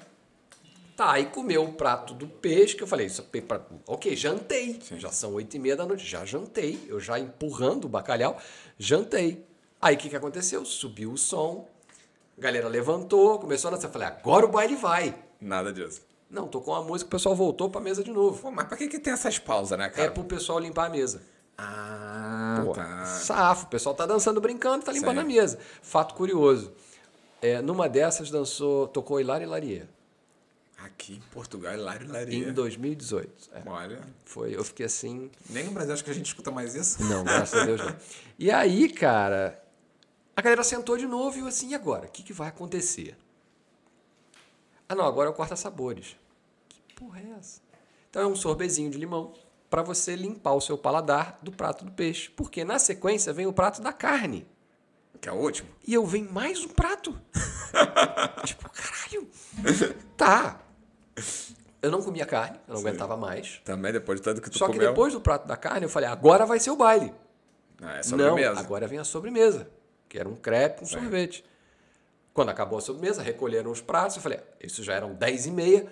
[SPEAKER 2] Tá, aí comeu o prato do peixe, que eu falei, isso é pra... ok, jantei. Já são oito e meia da noite, já jantei. Eu já empurrando o bacalhau, jantei. Aí o que, que aconteceu? Subiu o som, a galera levantou, começou a dançar. Eu falei, agora o baile vai.
[SPEAKER 1] Nada disso.
[SPEAKER 2] Não, tocou uma música, o pessoal voltou pra mesa de novo.
[SPEAKER 1] Pô, mas pra que que tem essas pausas, né,
[SPEAKER 2] É
[SPEAKER 1] cara?
[SPEAKER 2] pro pessoal limpar a mesa.
[SPEAKER 1] Ah,
[SPEAKER 2] Pô,
[SPEAKER 1] tá.
[SPEAKER 2] Safo, o pessoal tá dançando, brincando, tá limpando a mesa. Fato curioso. É, numa dessas dançou, tocou Hilário e Laria,
[SPEAKER 1] Aqui em Portugal, Hilário
[SPEAKER 2] em
[SPEAKER 1] Laria.
[SPEAKER 2] 2018. É,
[SPEAKER 1] Olha,
[SPEAKER 2] foi, eu fiquei assim,
[SPEAKER 1] nem no Brasil acho que a gente escuta mais isso.
[SPEAKER 2] Não, graças a Deus não. E aí, cara, a galera sentou de novo e eu assim, e agora? O que, que vai acontecer? Ah, não, agora é o corta-sabores. Que porra é essa? Então é um sorbezinho de limão para você limpar o seu paladar do prato do peixe. Porque na sequência vem o prato da carne.
[SPEAKER 1] Que é o último.
[SPEAKER 2] E eu venho mais um prato. tipo, caralho. Tá. Eu não comia carne, eu não aguentava mais.
[SPEAKER 1] Também depois de tanto que tu
[SPEAKER 2] Só que
[SPEAKER 1] comeu.
[SPEAKER 2] depois do prato da carne, eu falei, agora vai ser o baile.
[SPEAKER 1] Ah, é
[SPEAKER 2] Não,
[SPEAKER 1] sobremesa.
[SPEAKER 2] agora vem a sobremesa, que era um crepe com sorvete. Quando acabou a sobremesa, recolheram os pratos, eu falei, isso já eram 10 e meia,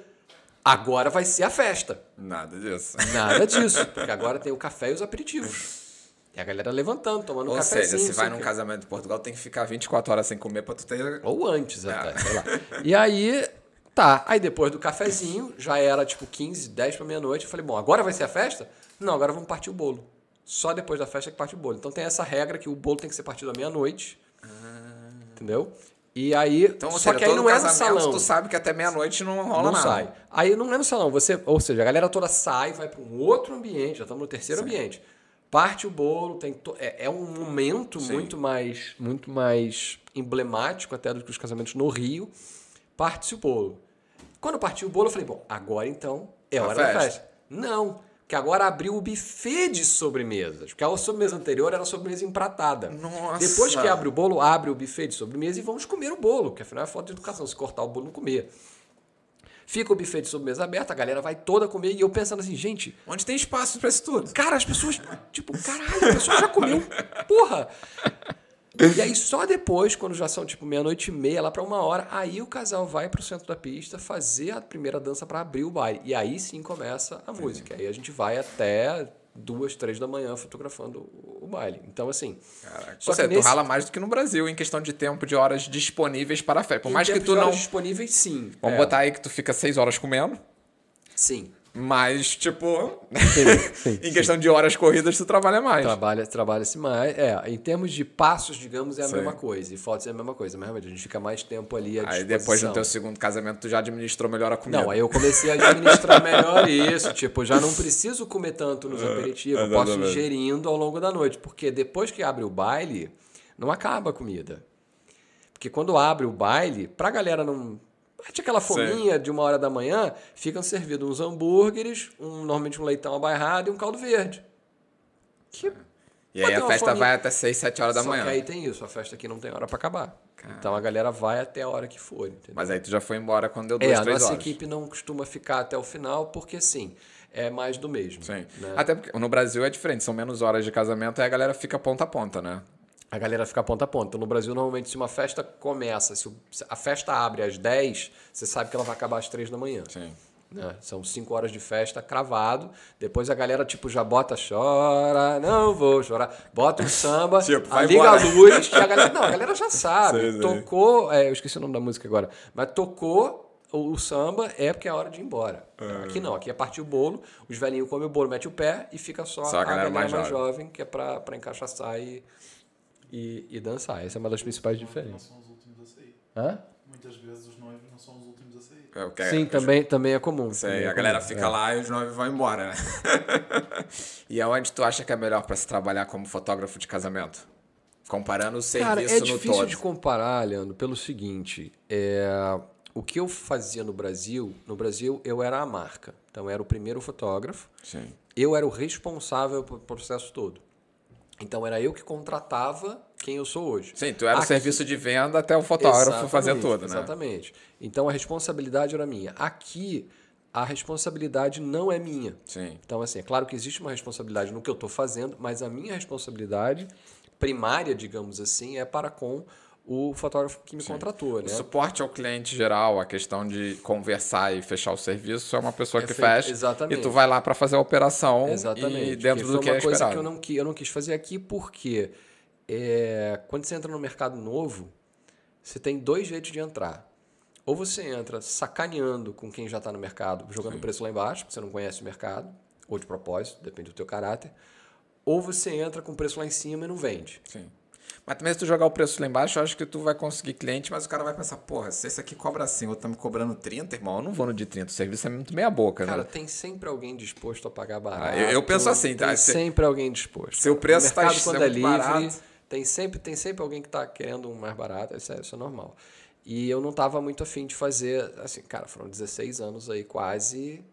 [SPEAKER 2] agora vai ser a festa.
[SPEAKER 1] Nada disso.
[SPEAKER 2] Nada disso, porque agora tem o café e os aperitivos. E a galera levantando, tomando
[SPEAKER 1] Ou
[SPEAKER 2] cafezinho.
[SPEAKER 1] seja, se vai num
[SPEAKER 2] quê.
[SPEAKER 1] casamento em Portugal, tem que ficar 24 horas sem comer pra tu ter...
[SPEAKER 2] Ou antes
[SPEAKER 1] É.
[SPEAKER 2] até, sei lá. E aí, tá. Aí depois do cafezinho, já era tipo 15, 10 pra meia-noite. Eu falei, bom, agora vai ser a festa? Não, agora vamos partir o bolo. Só depois da festa que parte o bolo. Então tem essa regra que o bolo tem que ser partido à meia-noite. Entendeu? E aí.
[SPEAKER 1] Então,
[SPEAKER 2] só
[SPEAKER 1] seja,
[SPEAKER 2] que aí não é no salão.
[SPEAKER 1] tu sabe que até meia-noite não rola
[SPEAKER 2] Não
[SPEAKER 1] nada.
[SPEAKER 2] sai. Aí não é no salão. Você, ou seja, a galera toda sai, vai para um outro ambiente, já estamos no terceiro ambiente. Parte o bolo, tem to- é, é um momento
[SPEAKER 1] Sim.
[SPEAKER 2] muito mais, muito mais emblemático até do que os casamentos no Rio. Parte-se o bolo. Quando partiu o bolo, eu falei, bom, agora então é
[SPEAKER 1] A
[SPEAKER 2] hora da
[SPEAKER 1] festa.
[SPEAKER 2] festa. Não, que agora abriu o buffet de sobremesas. Porque a sobremesa anterior era sobremesa empratada.
[SPEAKER 1] Nossa.
[SPEAKER 2] Depois que abre o bolo, abre o buffet de sobremesa e vamos comer o bolo, que afinal é falta de educação, se cortar o bolo não comer. Fica o buffet de sobremesa aberto, a galera vai toda comer e eu pensando assim, gente,
[SPEAKER 1] Onde tem espaço pra isso tudo?
[SPEAKER 2] cara, as pessoas, tipo, caralho, a pessoa já comeu, porra. E aí só depois, quando já são tipo meia-noite e meia, lá pra uma hora, aí o casal vai pro centro da pista fazer a primeira dança pra abrir o baile. E aí sim começa a música. Aí a gente vai até duas, três da manhã fotografando o baile. Então, assim.
[SPEAKER 1] Caraca.
[SPEAKER 2] Só
[SPEAKER 1] seja,
[SPEAKER 2] que
[SPEAKER 1] tu
[SPEAKER 2] nesse-
[SPEAKER 1] rala mais do que no Brasil em questão de tempo de horas disponíveis para a festa. Por mais que tu não.
[SPEAKER 2] disponíveis, sim.
[SPEAKER 1] Vamos
[SPEAKER 2] É,
[SPEAKER 1] botar aí que tu fica seis horas comendo,
[SPEAKER 2] Sim.
[SPEAKER 1] Mas, tipo,
[SPEAKER 2] sim,
[SPEAKER 1] em questão de horas corridas, tu trabalha mais.
[SPEAKER 2] Trabalha, trabalha-se mais. É, em termos de passos, digamos, é a
[SPEAKER 1] Sim.
[SPEAKER 2] mesma coisa. E fotos é a mesma coisa. Mas realmente a gente fica mais tempo ali à
[SPEAKER 1] Aí depois do teu segundo casamento, tu já administrou melhor a comida.
[SPEAKER 2] Não, aí eu comecei a administrar melhor isso. Tipo, já não preciso comer tanto nos aperitivos. Eu posso ir
[SPEAKER 1] exatamente.
[SPEAKER 2] gerindo ao longo da noite. Porque depois que abre o baile, não acaba a comida. Porque quando abre o baile, pra galera não bate aquela fominha de uma hora da manhã, ficam servidos uns hambúrgueres, um, normalmente um leitão abairrado e um caldo verde. Que
[SPEAKER 1] E aí a festa
[SPEAKER 2] fominha.
[SPEAKER 1] vai até 6, 7 horas da
[SPEAKER 2] Só
[SPEAKER 1] manhã.
[SPEAKER 2] que aí tem isso, a festa aqui não tem hora pra acabar. Então a galera vai até a hora que for, entendeu?
[SPEAKER 1] Mas aí tu já foi embora quando deu
[SPEAKER 2] é,
[SPEAKER 1] duas,
[SPEAKER 2] a nossa
[SPEAKER 1] horas.
[SPEAKER 2] equipe não costuma ficar até o final, porque sim, é mais do mesmo.
[SPEAKER 1] Sim.
[SPEAKER 2] né?
[SPEAKER 1] Até porque no Brasil é diferente, são menos horas de casamento, aí a galera fica ponta a ponta, né?
[SPEAKER 2] A galera fica ponta a ponta. Então, no Brasil, normalmente, se uma festa começa, se o- a festa abre às 10, você sabe que ela vai acabar às 3 da manhã.
[SPEAKER 1] Sim.
[SPEAKER 2] né? São 5 horas de festa cravado. Depois a galera, tipo, já bota chora, não vou chorar. Bota um samba,
[SPEAKER 1] Tipo,
[SPEAKER 2] a liga
[SPEAKER 1] embora.
[SPEAKER 2] a luz. E a galera, não, a galera já sabe.
[SPEAKER 1] Sei, sei.
[SPEAKER 2] Tocou, é, eu esqueci o nome da música agora, mas tocou o, o samba é porque é hora de ir embora.
[SPEAKER 1] É.
[SPEAKER 2] Aqui não, aqui é partir o bolo, os velhinhos comem o bolo, mete o pé e fica só,
[SPEAKER 1] Só a
[SPEAKER 2] a
[SPEAKER 1] galera
[SPEAKER 2] galera,
[SPEAKER 1] mais
[SPEAKER 2] mais, jovem. que é pra, pra encaixaçar e, e, e dançar. Essa é uma das principais
[SPEAKER 3] Não
[SPEAKER 2] diferenças.
[SPEAKER 3] são os últimos a sair.
[SPEAKER 2] Hã?
[SPEAKER 3] Muitas vezes os noivos não são os últimos a sair.
[SPEAKER 1] É que é-
[SPEAKER 2] Sim, também, também é comum.
[SPEAKER 1] Sei,
[SPEAKER 2] também é
[SPEAKER 1] a galera
[SPEAKER 2] comum,
[SPEAKER 1] fica
[SPEAKER 2] é.
[SPEAKER 1] lá e os noivos vão embora, né? e aonde tu acha que é melhor pra se trabalhar como fotógrafo de casamento? Comparando o serviço
[SPEAKER 2] Cara, é
[SPEAKER 1] no
[SPEAKER 2] difícil
[SPEAKER 1] todo.
[SPEAKER 2] de comparar, Leandro, pelo seguinte. É, o que eu fazia no Brasil, no Brasil eu era a marca. Então eu era o primeiro fotógrafo.
[SPEAKER 1] Sim.
[SPEAKER 2] Eu era o responsável pelo processo todo. Então era eu que contratava quem eu sou hoje.
[SPEAKER 1] Sim, tu era o
[SPEAKER 2] Aqui-
[SPEAKER 1] serviço de venda até o fotógrafo fazer
[SPEAKER 2] Exatamente,
[SPEAKER 1] tudo, né?
[SPEAKER 2] Exatamente. Então a responsabilidade era minha. Aqui, a responsabilidade não é minha.
[SPEAKER 1] Sim.
[SPEAKER 2] Então, assim, é claro que existe uma responsabilidade no que eu estou fazendo, mas a minha responsabilidade primária, digamos assim, é para com o fotógrafo que me contratou,
[SPEAKER 1] O
[SPEAKER 2] né?
[SPEAKER 1] suporte ao cliente geral, a questão de conversar e fechar o serviço, é uma pessoa
[SPEAKER 2] É
[SPEAKER 1] que
[SPEAKER 2] feito-
[SPEAKER 1] fecha.
[SPEAKER 2] exatamente.
[SPEAKER 1] E tu vai lá pra fazer a operação
[SPEAKER 2] Exatamente.
[SPEAKER 1] e dentro
[SPEAKER 2] que
[SPEAKER 1] do
[SPEAKER 2] foi
[SPEAKER 1] que
[SPEAKER 2] uma
[SPEAKER 1] é
[SPEAKER 2] coisa
[SPEAKER 1] esperado.
[SPEAKER 2] que eu não, eu não quis fazer aqui porque é, quando você entra no mercado novo, você tem dois jeitos de entrar. Ou você entra sacaneando com quem já está no mercado, jogando o preço lá embaixo, porque você não conhece o mercado, ou de propósito, depende do teu caráter. Ou você entra com o preço lá em cima e não vende.
[SPEAKER 1] Sim. Mas também se tu jogar o preço lá embaixo, eu acho que tu vai conseguir cliente, mas o cara vai pensar, porra, se esse aqui cobra assim, outro tá me cobrando 30, irmão, eu não vou no de 30. O serviço é muito meia boca,
[SPEAKER 2] Cara,
[SPEAKER 1] né?
[SPEAKER 2] tem sempre alguém disposto a pagar barato.
[SPEAKER 1] eu- eu penso assim, tá?
[SPEAKER 2] Tem
[SPEAKER 1] Se-
[SPEAKER 2] sempre alguém disposto.
[SPEAKER 1] se o preço tá
[SPEAKER 2] mercado, quando é livre,
[SPEAKER 1] barato-
[SPEAKER 2] tem sempre, tem sempre alguém que está querendo um mais barato, isso é, isso é normal. E eu não estava muito afim de fazer, assim, cara, foram 16 anos aí quase.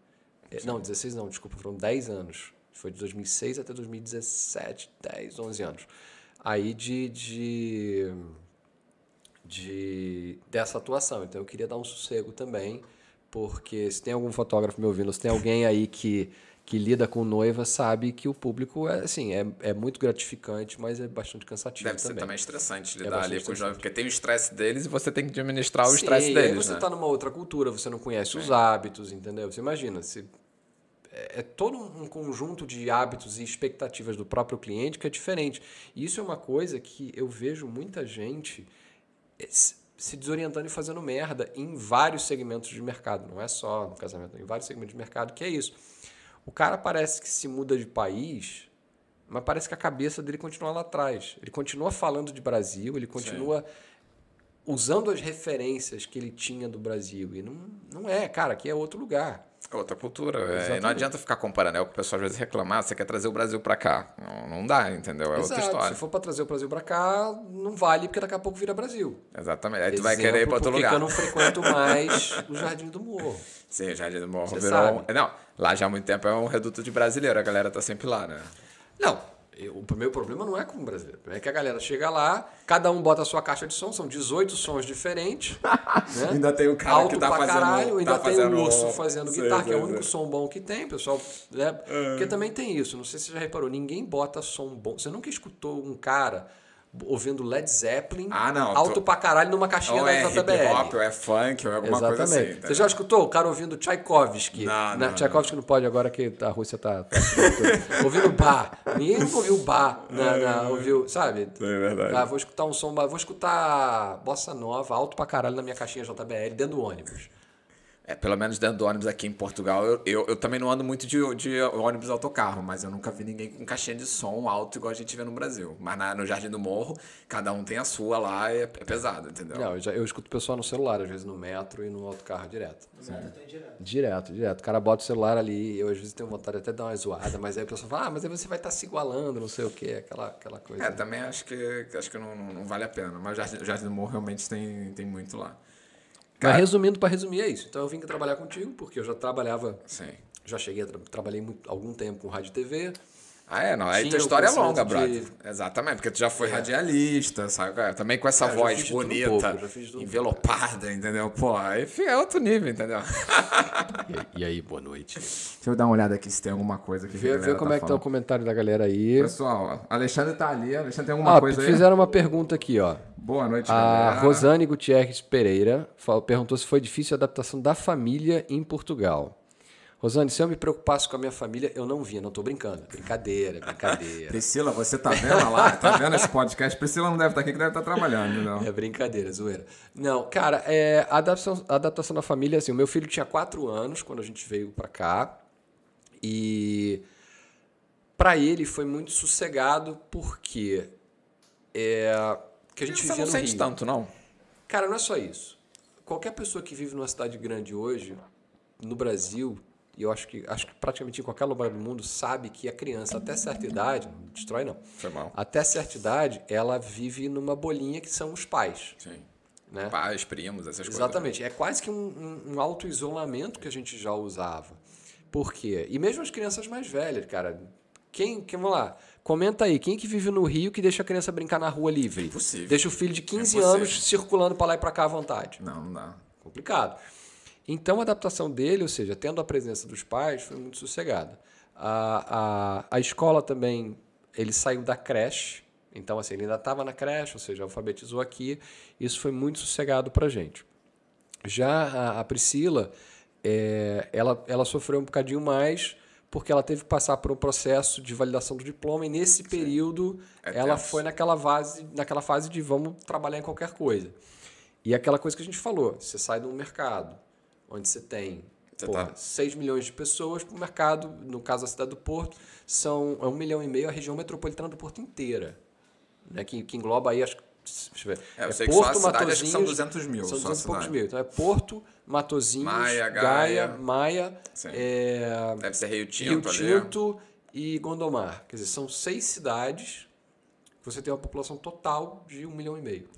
[SPEAKER 2] eh, Não, 16 não, desculpa, foram 10 anos. Foi de 2006 até 2017, 10, 11 anos. Aí de, de, de dessa atuação. Então eu queria dar um sossego também, porque se tem algum fotógrafo me ouvindo, se tem alguém aí que, que lida com noiva, sabe que o público é assim, é, é muito gratificante, mas é bastante cansativo
[SPEAKER 1] Deve ser
[SPEAKER 2] também.
[SPEAKER 1] também estressante lidar
[SPEAKER 2] bastante
[SPEAKER 1] ali com os jovens, porque tem o estresse deles e você tem que administrar o estresse
[SPEAKER 2] e aí
[SPEAKER 1] deles,
[SPEAKER 2] você
[SPEAKER 1] né?
[SPEAKER 2] está numa outra cultura, você não conhece os hábitos, entendeu? Você imagina, se é é todo um conjunto de hábitos e expectativas do próprio cliente que é diferente. E isso é uma coisa que eu vejo muita gente se se desorientando e fazendo merda em vários segmentos de mercado. Não é só no casamento, em vários segmentos de mercado, que é isso. O cara parece que se muda de país, mas parece que a cabeça dele continua lá atrás. Ele continua falando de Brasil, ele continua usando as referências que ele tinha do Brasil. E não, não é, cara, aqui é outro lugar.
[SPEAKER 1] É Outra cultura. é, não adianta ficar comparando. É o que o pessoal às vezes reclama. Ah, você quer trazer o Brasil pra cá. Não, não dá, entendeu? É outra
[SPEAKER 2] Exato.
[SPEAKER 1] história.
[SPEAKER 2] Se for para trazer o Brasil para cá, não vale, porque daqui a pouco vira Brasil.
[SPEAKER 1] Exatamente. Aí tu vai querer ir
[SPEAKER 2] Exemplo,
[SPEAKER 1] pra outro lugar.
[SPEAKER 2] que eu não frequento mais o Jardim do Morro.
[SPEAKER 1] Sim, Jardim do Morro
[SPEAKER 2] Você
[SPEAKER 1] virou.
[SPEAKER 2] sabe.
[SPEAKER 1] Não, lá já há muito tempo é um reduto de brasileiro. A galera tá sempre lá, né?
[SPEAKER 2] Não, eu- o meu problema não é com o brasileiro. É que a galera chega lá, cada um bota a sua caixa de som, são 18 sons diferentes. né?
[SPEAKER 1] Ainda tem o cara
[SPEAKER 2] Alto
[SPEAKER 1] que tá
[SPEAKER 2] pra
[SPEAKER 1] fazendo-
[SPEAKER 2] caralho, ainda
[SPEAKER 1] tá
[SPEAKER 2] tem
[SPEAKER 1] fazendo-
[SPEAKER 2] o urso fazendo
[SPEAKER 1] Sei,
[SPEAKER 2] guitarra, que é
[SPEAKER 1] sei,
[SPEAKER 2] o único
[SPEAKER 1] sei.
[SPEAKER 2] som bom que tem, pessoal. Né? Porque também tem isso, não sei se você já reparou, ninguém bota som bom. Você nunca escutou um cara ouvindo Led Zeppelin
[SPEAKER 1] Ah, não,
[SPEAKER 2] alto
[SPEAKER 1] tô-
[SPEAKER 2] pra caralho numa caixinha
[SPEAKER 1] Ou
[SPEAKER 2] da
[SPEAKER 1] é
[SPEAKER 2] JBL.
[SPEAKER 1] hop, ou é funk, ou é alguma
[SPEAKER 2] Exatamente.
[SPEAKER 1] coisa assim.
[SPEAKER 2] Você
[SPEAKER 1] entendeu?
[SPEAKER 2] já escutou o cara ouvindo Tchaikovsky?
[SPEAKER 1] Não,
[SPEAKER 2] Na-
[SPEAKER 1] não,
[SPEAKER 2] Tchaikovsky não. pode agora que a Rússia tá. tá ouvindo bar. Ninguém nunca ouviu bar. Na, na- ouviu, sabe?
[SPEAKER 1] É verdade.
[SPEAKER 2] Ah, vou escutar um som, vou escutar bossa nova, alto pra caralho na minha caixinha JBL, dentro do ônibus.
[SPEAKER 1] É, pelo menos dentro do ônibus aqui em Portugal, eu, eu, eu também não ando muito de, de ônibus autocarro, mas eu nunca vi ninguém com caixinha de som alto igual a gente vê no Brasil. Mas na- no Jardim do Morro, cada um tem a sua lá e é, é pesado, entendeu?
[SPEAKER 2] Não, eu, já, eu escuto o pessoal no celular, às vezes no metro e no autocarro direto.
[SPEAKER 3] No metro tem direto.
[SPEAKER 2] Direto, direto. O cara bota o celular ali, eu às vezes tenho vontade até de dar uma zoada, mas aí a pessoa fala, ah, mas aí você vai estar se igualando, não sei o quê, aquela, aquela coisa.
[SPEAKER 1] É, também acho que, acho que não, não- não vale a pena. Mas o Jardim, o Jardim do Morro realmente tem, tem muito lá. Cara-
[SPEAKER 2] Mas resumindo, para resumir, é isso. Então eu vim trabalhar contigo, porque eu já trabalhava,
[SPEAKER 1] Sim.
[SPEAKER 2] já cheguei, a tra trabalhei muito, algum tempo com rádio e TV.
[SPEAKER 1] Ah, é, não. Aí tua história é longa,
[SPEAKER 2] de-
[SPEAKER 1] brother. Exatamente, porque tu já foi radialista, sabe? cara? Também com essa
[SPEAKER 2] É,
[SPEAKER 1] voz bonita,
[SPEAKER 2] pouco,
[SPEAKER 1] envelopada, entendeu? Pô, aí é outro nível, entendeu?
[SPEAKER 2] E, e aí, boa noite.
[SPEAKER 1] Deixa eu dar uma olhada aqui se tem alguma coisa que
[SPEAKER 2] Vê, vê como é que tá o comentário da galera aí.
[SPEAKER 1] Pessoal, Alexandre tá ali. Alexandre tem alguma
[SPEAKER 2] Ah,
[SPEAKER 1] coisa aí?
[SPEAKER 2] fizeram uma pergunta aqui, ó.
[SPEAKER 1] Boa noite,
[SPEAKER 2] A
[SPEAKER 1] galera.
[SPEAKER 2] Rosane Gutierrez Pereira perguntou se foi difícil a adaptação da família em Portugal. Rosane, se eu me preocupasse com a minha família, eu não vinha. Não tô brincando. Brincadeira, brincadeira.
[SPEAKER 1] Priscila, você tá vendo lá? Tá vendo esse podcast? Priscila não deve estar aqui, que deve estar trabalhando, não.
[SPEAKER 2] É brincadeira, zoeira. Não, cara, é, a adaptação, a adaptação da família, assim, o meu filho tinha quatro anos quando a gente veio pra cá. E pra ele foi muito sossegado porque é, que a gente
[SPEAKER 1] Você
[SPEAKER 2] vivia
[SPEAKER 1] não
[SPEAKER 2] no
[SPEAKER 1] sente
[SPEAKER 2] Rio.
[SPEAKER 1] tanto, não?
[SPEAKER 2] Cara, não é só isso. Qualquer pessoa que vive numa cidade grande hoje, no Brasil, e eu acho que, acho que praticamente em qualquer lugar do mundo, sabe que a criança, até certa idade, não destrói não,
[SPEAKER 1] Foi mal.
[SPEAKER 2] até certa idade, ela vive numa bolinha que são os pais.
[SPEAKER 1] Sim.
[SPEAKER 2] Né?
[SPEAKER 1] Pais, primos, essas coisas.
[SPEAKER 2] Exatamente. É quase que um, um, um auto-isolamento que a gente já usava. Por quê? E mesmo as crianças mais velhas, cara. Quem, quem, vamos lá, comenta aí, quem que vive no Rio que deixa a criança brincar na rua livre?
[SPEAKER 1] Impossível.
[SPEAKER 2] Deixa o filho de 15
[SPEAKER 1] Impossível.
[SPEAKER 2] anos circulando para lá e para cá à vontade.
[SPEAKER 1] Não, não dá.
[SPEAKER 2] Complicado. Então a adaptação dele, ou seja, tendo a presença dos pais, foi muito sossegada. A, a, a escola também, ele saiu da creche, então assim, ele ainda estava na creche, ou seja, alfabetizou aqui. Isso foi muito sossegado para gente. Já a, a Priscila, é, ela, ela sofreu um bocadinho mais porque ela teve que passar por um processo de validação do diploma e nesse período
[SPEAKER 1] É
[SPEAKER 2] ela
[SPEAKER 1] tenso.
[SPEAKER 2] foi naquela fase, naquela fase de vamos trabalhar em qualquer coisa. E aquela coisa que a gente falou, você sai um mercado onde você tem
[SPEAKER 1] Você
[SPEAKER 2] porra,
[SPEAKER 1] tá-
[SPEAKER 2] 6 milhões de pessoas para o mercado, no caso da cidade do Porto, são é um milhão e meio a região metropolitana do Porto inteira. Né? Que, que engloba aí, acho que. Deixa eu ver.
[SPEAKER 1] É, eu sei que só a cidade acho que são
[SPEAKER 2] Matosinhos,
[SPEAKER 1] 200 mil,
[SPEAKER 2] São
[SPEAKER 1] só a
[SPEAKER 2] 200 e poucos mil. Então é Porto, Matozinhos,
[SPEAKER 1] Maia,
[SPEAKER 2] Gaia,
[SPEAKER 1] Gaia.
[SPEAKER 2] Maia,
[SPEAKER 1] Sim.
[SPEAKER 2] é,
[SPEAKER 1] Deve ser Rio
[SPEAKER 2] Rio
[SPEAKER 1] Tinto ali.
[SPEAKER 2] Tinto e Gondomar. Quer dizer, são seis cidades que você tem uma população total de um milhão e meio.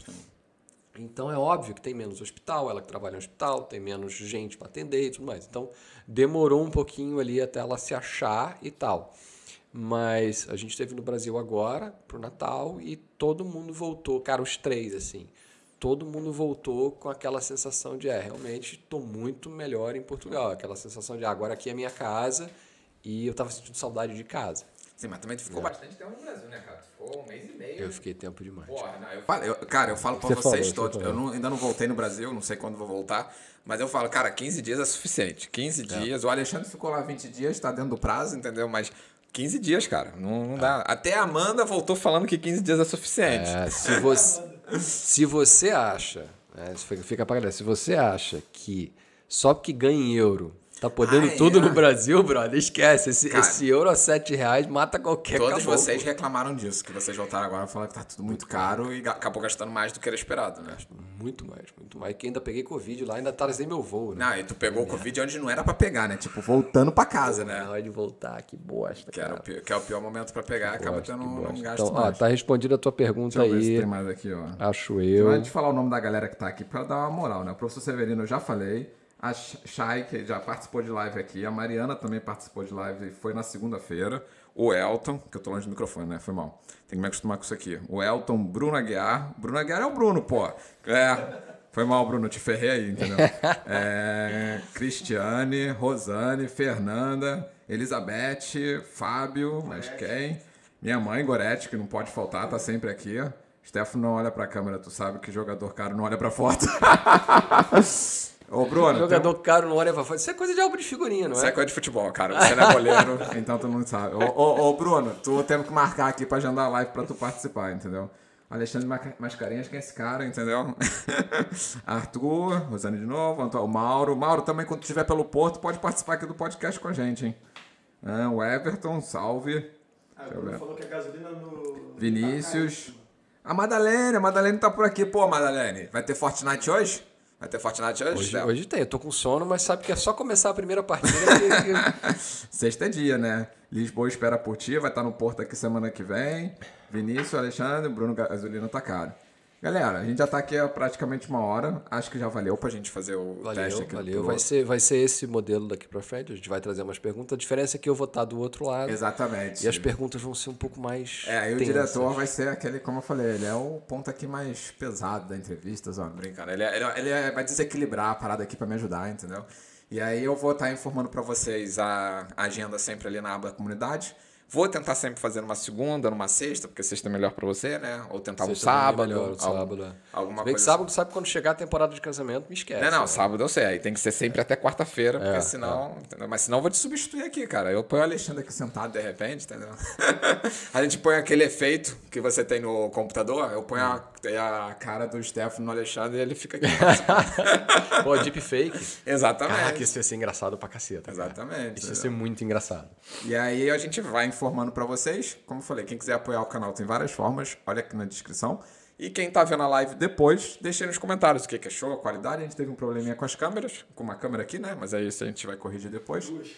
[SPEAKER 2] Então é óbvio que tem menos hospital, ela que trabalha no hospital, tem menos gente para atender e tudo mais. Então demorou um pouquinho ali até ela se achar e tal. Mas a gente esteve no Brasil agora pro Natal e todo mundo voltou, cara, os três assim. Todo mundo voltou com aquela sensação de, é, realmente estou muito melhor em Portugal. Aquela sensação de, ah, agora aqui é minha casa e eu tava sentindo saudade de casa.
[SPEAKER 1] Sim, mas também tu ficou bastante tempo no Brasil, né, cara? Tu ficou um mês e meio.
[SPEAKER 2] Eu fiquei tempo demais.
[SPEAKER 1] Porra, não, eu falo, eu- cara, eu falo pra
[SPEAKER 2] Você
[SPEAKER 1] vocês
[SPEAKER 2] falou,
[SPEAKER 1] todos. Eu não- ainda não voltei no Brasil, não sei quando vou voltar. Mas eu falo, cara, 15 dias é suficiente. 15 dias. O Alexandre ficou lá 20 dias, tá dentro do prazo, entendeu? Mas 15 dias, cara, não, não dá. Até a Amanda voltou falando que 15 dias é suficiente.
[SPEAKER 2] É, se você, se você acha, né, fica pra galera, se você acha que só porque ganha em euro tá podendo
[SPEAKER 1] Ah,
[SPEAKER 2] tudo
[SPEAKER 1] é?
[SPEAKER 2] no Brasil, brother, esquece. Esse,
[SPEAKER 1] Cara,
[SPEAKER 2] esse euro a 7 reais mata qualquer
[SPEAKER 1] Todos
[SPEAKER 2] caboclo.
[SPEAKER 1] vocês reclamaram disso, que vocês voltaram agora falando que tá tudo muito caro e acabou gastando mais do que era esperado, né?
[SPEAKER 2] Muito mais, muito mais. Que ainda peguei Covid lá, ainda atrasei meu voo, né?
[SPEAKER 1] Não, e tu pegou o Covid onde não era pra pegar, né? Tipo, voltando pra casa, né?
[SPEAKER 2] Na hora de voltar, que bosta,
[SPEAKER 1] Que, era
[SPEAKER 2] cara.
[SPEAKER 1] o pior, que é o pior momento pra pegar, acaba
[SPEAKER 2] Bosta,
[SPEAKER 1] tendo
[SPEAKER 2] que
[SPEAKER 1] um, gasto
[SPEAKER 2] Então, ó,
[SPEAKER 1] mais.
[SPEAKER 2] tá respondida a tua pergunta
[SPEAKER 1] Deixa eu ver se
[SPEAKER 2] aí,
[SPEAKER 1] tem mais aqui, ó.
[SPEAKER 2] acho eu.
[SPEAKER 1] Antes de falar o nome da galera que tá aqui, pra dar uma moral, né? O professor Severino eu já falei. A Shai, que já participou de live aqui. A Mariana também participou de live e foi na segunda-feira. O Elton, que eu tô longe do microfone, né? Foi mal. Tem que me acostumar com isso aqui. O Elton, Bruno Aguiar. Bruno Aguiar é o Bruno, pô. É. Foi mal, Bruno. Te ferrei aí, entendeu? É, Cristiane, Rosane, Fernanda, Elizabeth, Fábio, mas quem? Minha mãe, Gorete, que não pode faltar, tá sempre aqui. Stefano não olha pra câmera, tu sabe que jogador caro não olha pra foto. Ô, Bruno,
[SPEAKER 2] Jogador caro não olha pra fora. Isso é coisa de álbum de figurinha, não
[SPEAKER 1] Isso
[SPEAKER 2] é?
[SPEAKER 1] é coisa de futebol, cara. Você não é goleiro, então tu não sabe. Ô, ô, ô, Bruno, tu temos que marcar aqui pra agendar a live pra tu participar, entendeu? Alexandre Mascarenhas, quem é esse cara, entendeu? Arthur, Rosane de novo, Anto- o Mauro. Mauro, também quando estiver pelo Porto, pode participar aqui do podcast com a gente, hein? Ah, o Everton, salve.
[SPEAKER 3] Ah, o Bruno falou que a gasolina no.
[SPEAKER 1] Vinícius. A Madalene, a Madalene tá por aqui. Pô, Madalene, vai ter Fortnite hoje? Vai ter Fortnite hoje?
[SPEAKER 2] Hoje, hoje tem, eu tô com sono, mas sabe que é só começar a primeira partida que,
[SPEAKER 1] Sexta é dia, né? Lisboa espera por ti, vai estar no Porto aqui semana que vem. Vinícius, Alexandre, Bruno Gasolina tá caro. Galera, a gente já tá aqui há praticamente uma hora. Acho que já valeu pra gente fazer o teste
[SPEAKER 2] Valeu,
[SPEAKER 1] aqui.
[SPEAKER 2] valeu. Vai ser, vai ser esse modelo daqui pra frente. A gente vai trazer umas perguntas. A diferença é que eu vou estar do outro lado.
[SPEAKER 1] Exatamente.
[SPEAKER 2] E as perguntas vão ser um pouco mais.
[SPEAKER 1] É, aí o diretor vai ser aquele, como eu falei, ele é o ponto aqui mais pesado da entrevista, ó, brincando. Ele, é- ele, é- ele é- vai desequilibrar a parada aqui pra me ajudar, entendeu? E aí eu vou estar informando pra vocês a agenda sempre ali na aba comunidade. Vou tentar sempre fazer numa segunda, numa sexta, porque sexta é melhor pra você, né? Ou tentar um
[SPEAKER 2] Sexta também é
[SPEAKER 1] sábado.
[SPEAKER 2] melhor, o
[SPEAKER 1] algum-
[SPEAKER 2] sábado, é.
[SPEAKER 1] Alguma
[SPEAKER 2] bem que
[SPEAKER 1] coisa
[SPEAKER 2] sábado, sabe quando chegar a temporada de casamento, me esquece.
[SPEAKER 1] Não, não,
[SPEAKER 2] né?
[SPEAKER 1] sábado eu sei. Aí tem que ser sempre até quarta-feira, porque senão. entendeu? Mas senão eu vou te substituir aqui, cara. Eu ponho o Alexandre aqui sentado de repente, entendeu? a gente põe aquele efeito que você tem no computador, eu ponho a, a cara do Stefano no Alexandre e ele fica aqui.
[SPEAKER 2] Pô, deepfake.
[SPEAKER 1] Exatamente.
[SPEAKER 2] Caraca, isso ia ser engraçado pra caceta. cara.
[SPEAKER 1] Exatamente.
[SPEAKER 2] Isso ia ser muito engraçado.
[SPEAKER 1] E aí a gente vai informando pra vocês. Como eu falei, quem quiser apoiar o canal tem várias formas, olha aqui na descrição. E quem tá vendo a live depois, deixa aí nos comentários o que que achou, a qualidade. A gente teve um probleminha com as câmeras, com uma câmera aqui, né? Mas aí isso a gente vai corrigir depois.
[SPEAKER 3] Duas.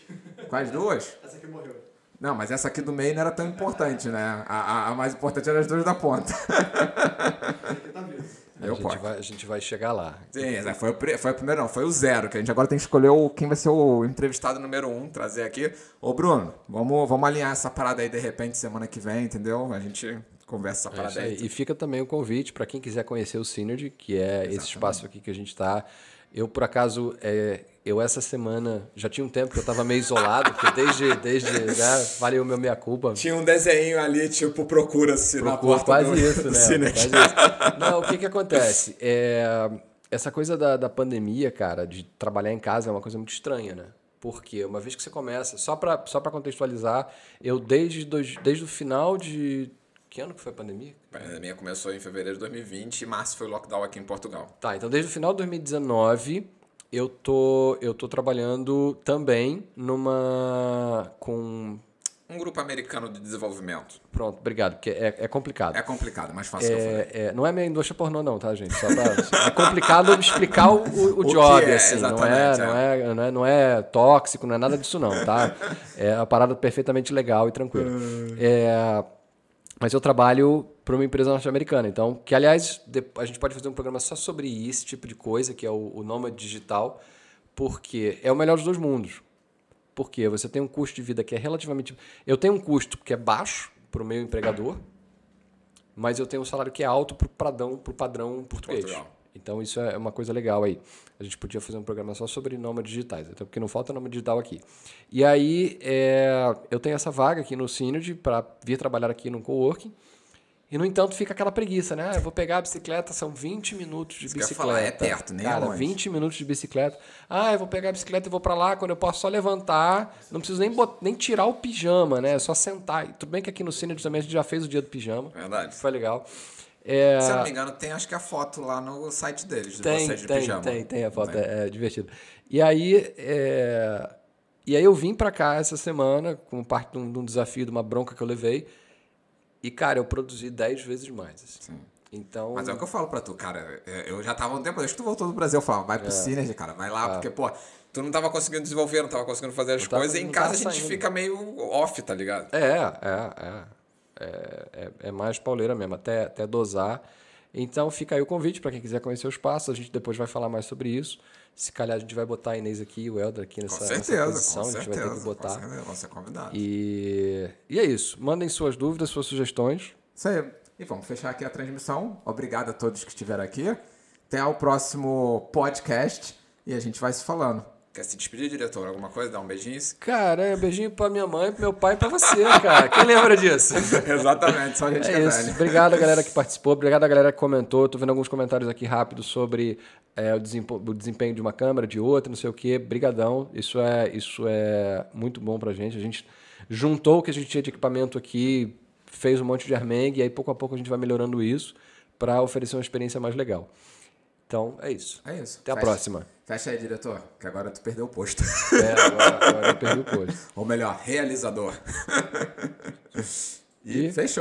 [SPEAKER 1] Quais duas?
[SPEAKER 3] Essa aqui morreu.
[SPEAKER 1] Não, mas essa aqui do meio não era tão importante, né? A, a, a mais importante era as duas da ponta.
[SPEAKER 3] Essa aqui tá viva.
[SPEAKER 2] A gente, vai, a gente vai chegar lá.
[SPEAKER 1] Sim, é, foi, o, foi o primeiro, não, foi o zero, que a gente agora tem que escolher o, quem vai ser o entrevistado número um, trazer aqui. Ô, Bruno, vamos, vamos alinhar essa parada aí de repente semana que vem, entendeu? A gente conversa essa
[SPEAKER 2] É
[SPEAKER 1] parada
[SPEAKER 2] isso
[SPEAKER 1] aí.
[SPEAKER 2] aí. E fica também o convite para quem quiser conhecer o Synergy, que é esse espaço aqui que a gente está. Eu, por acaso, é, eu essa semana já tinha um tempo que eu estava meio isolado, porque desde, desde né, valeu meu meia culpa.
[SPEAKER 1] Tinha um desenho ali, tipo, procura-se na porta
[SPEAKER 2] quase
[SPEAKER 1] do,
[SPEAKER 2] isso,
[SPEAKER 1] do
[SPEAKER 2] né?
[SPEAKER 1] Cine.
[SPEAKER 2] Quase isso. Não, o que que acontece? É, essa coisa da, da pandemia, cara, de trabalhar em casa é uma coisa muito estranha, né? Porque uma vez que você começa, só para só pra contextualizar, eu desde, dois, desde o final de. Que ano que foi a pandemia?
[SPEAKER 1] A pandemia começou em fevereiro de 2020 e março foi o lockdown aqui em Portugal.
[SPEAKER 2] Tá, então desde o final de 2019 eu tô, eu tô trabalhando também numa. com.
[SPEAKER 1] Um grupo americano de desenvolvimento.
[SPEAKER 2] Pronto, obrigado, porque é, é complicado.
[SPEAKER 1] É complicado, mais fácil que eu falei.
[SPEAKER 2] É, é, não é minha indústria pornô, não, tá, gente? Só pra, é complicado explicar o, o, o job,
[SPEAKER 1] é,
[SPEAKER 2] assim. Não é, não, é, não, é, não é tóxico, não é nada disso, não, tá? É uma parada perfeitamente legal e tranquila. É, mas eu trabalho para uma empresa norte-americana, então, que aliás, a gente pode fazer um programa só sobre esse tipo de coisa, que é o, o Nômade Digital, porque é o melhor dos dois mundos. Porque você tem um custo de vida que é relativamente. Eu tenho um custo que é baixo para o meu empregador, mas eu tenho um salário que é alto para o padrão português.
[SPEAKER 1] Portugal.
[SPEAKER 2] Então isso é uma coisa legal aí. A gente podia fazer um programa só sobre nômades digitais, até porque não falta nômade digital aqui. E aí é, eu tenho essa vaga aqui no Synergy para vir trabalhar aqui no coworking. E, no entanto, fica aquela preguiça, né? Ah, eu vou pegar a bicicleta, são 20 minutos de
[SPEAKER 1] ia
[SPEAKER 2] bicicleta.
[SPEAKER 1] falar, é perto, nem
[SPEAKER 2] Cara,
[SPEAKER 1] longe.
[SPEAKER 2] 20 minutos de bicicleta. Ah, eu vou pegar a bicicleta e vou pra lá, quando eu posso só levantar, não preciso nem, nem tirar o pijama, né? É só sentar. E tudo bem que aqui no Synergy também a gente já fez o dia do pijama.
[SPEAKER 1] Verdade.
[SPEAKER 2] Foi legal. É,
[SPEAKER 1] Se eu não me engano, tem acho que a foto lá no site deles, de
[SPEAKER 2] tem,
[SPEAKER 1] vocês de
[SPEAKER 2] tem,
[SPEAKER 1] pijama.
[SPEAKER 2] tem, tem a foto,
[SPEAKER 1] Tem.
[SPEAKER 2] é, é divertido. E aí, é, e aí eu vim pra cá essa semana, como parte de um, de um desafio, de uma bronca que eu levei. E, cara, eu produzi 10 vezes mais. assim. Então,
[SPEAKER 1] Mas é o que eu falo pra tu, cara. é, Eu já tava um tempo, desde que tu voltou do Brasil, eu falava, vai
[SPEAKER 2] É.
[SPEAKER 1] pro Synergy, cara, vai lá, porque, pô, tu não tava conseguindo desenvolver, não tava conseguindo fazer as
[SPEAKER 2] tava-
[SPEAKER 1] coisas, e em casa a gente
[SPEAKER 2] saindo.
[SPEAKER 1] fica meio off, tá ligado?
[SPEAKER 2] É, é, é. É, é, é mais pauleira mesmo, até, até dosar. Então fica aí o convite para quem quiser conhecer os passos. A gente depois vai falar mais sobre isso. Se calhar a gente vai botar a Inês aqui e o Helder aqui
[SPEAKER 1] Com
[SPEAKER 2] nessa, nessa
[SPEAKER 1] certeza,
[SPEAKER 2] posição.
[SPEAKER 1] com
[SPEAKER 2] a gente
[SPEAKER 1] certeza.
[SPEAKER 2] vai ter que
[SPEAKER 1] com
[SPEAKER 2] botar.
[SPEAKER 1] certeza, vão ser convidados.
[SPEAKER 2] E, e é isso. Mandem suas dúvidas, suas sugestões.
[SPEAKER 1] Isso aí. E vamos fechar aqui a transmissão. Obrigado a todos que estiveram aqui. Até o próximo podcast e a gente vai se falando. Quer se despedir, diretor? Alguma coisa? Dar um beijinho?
[SPEAKER 2] Cara, é beijinho pra minha mãe, pro meu pai e pra você, cara. Quem lembra disso?
[SPEAKER 1] Exatamente, só a gente
[SPEAKER 2] É
[SPEAKER 1] é
[SPEAKER 2] isso. Obrigado a galera que participou, obrigado a galera que comentou. Tô vendo alguns comentários aqui rápidos sobre é, o desempenho de uma câmera, de outra, não sei o quê. Brigadão. Isso é, isso é muito bom pra gente. A gente juntou o que a gente tinha de equipamento aqui, fez um monte de armengue, e aí pouco a pouco a gente vai melhorando isso para oferecer uma experiência mais legal. Então, é isso.
[SPEAKER 1] É isso.
[SPEAKER 2] Até a
[SPEAKER 1] Fecha-
[SPEAKER 2] próxima.
[SPEAKER 1] Fecha aí, diretor, que agora tu perdeu o posto.
[SPEAKER 2] É, agora, agora eu perdi o posto.
[SPEAKER 1] Ou melhor, realizador. e
[SPEAKER 2] E-
[SPEAKER 1] fechou.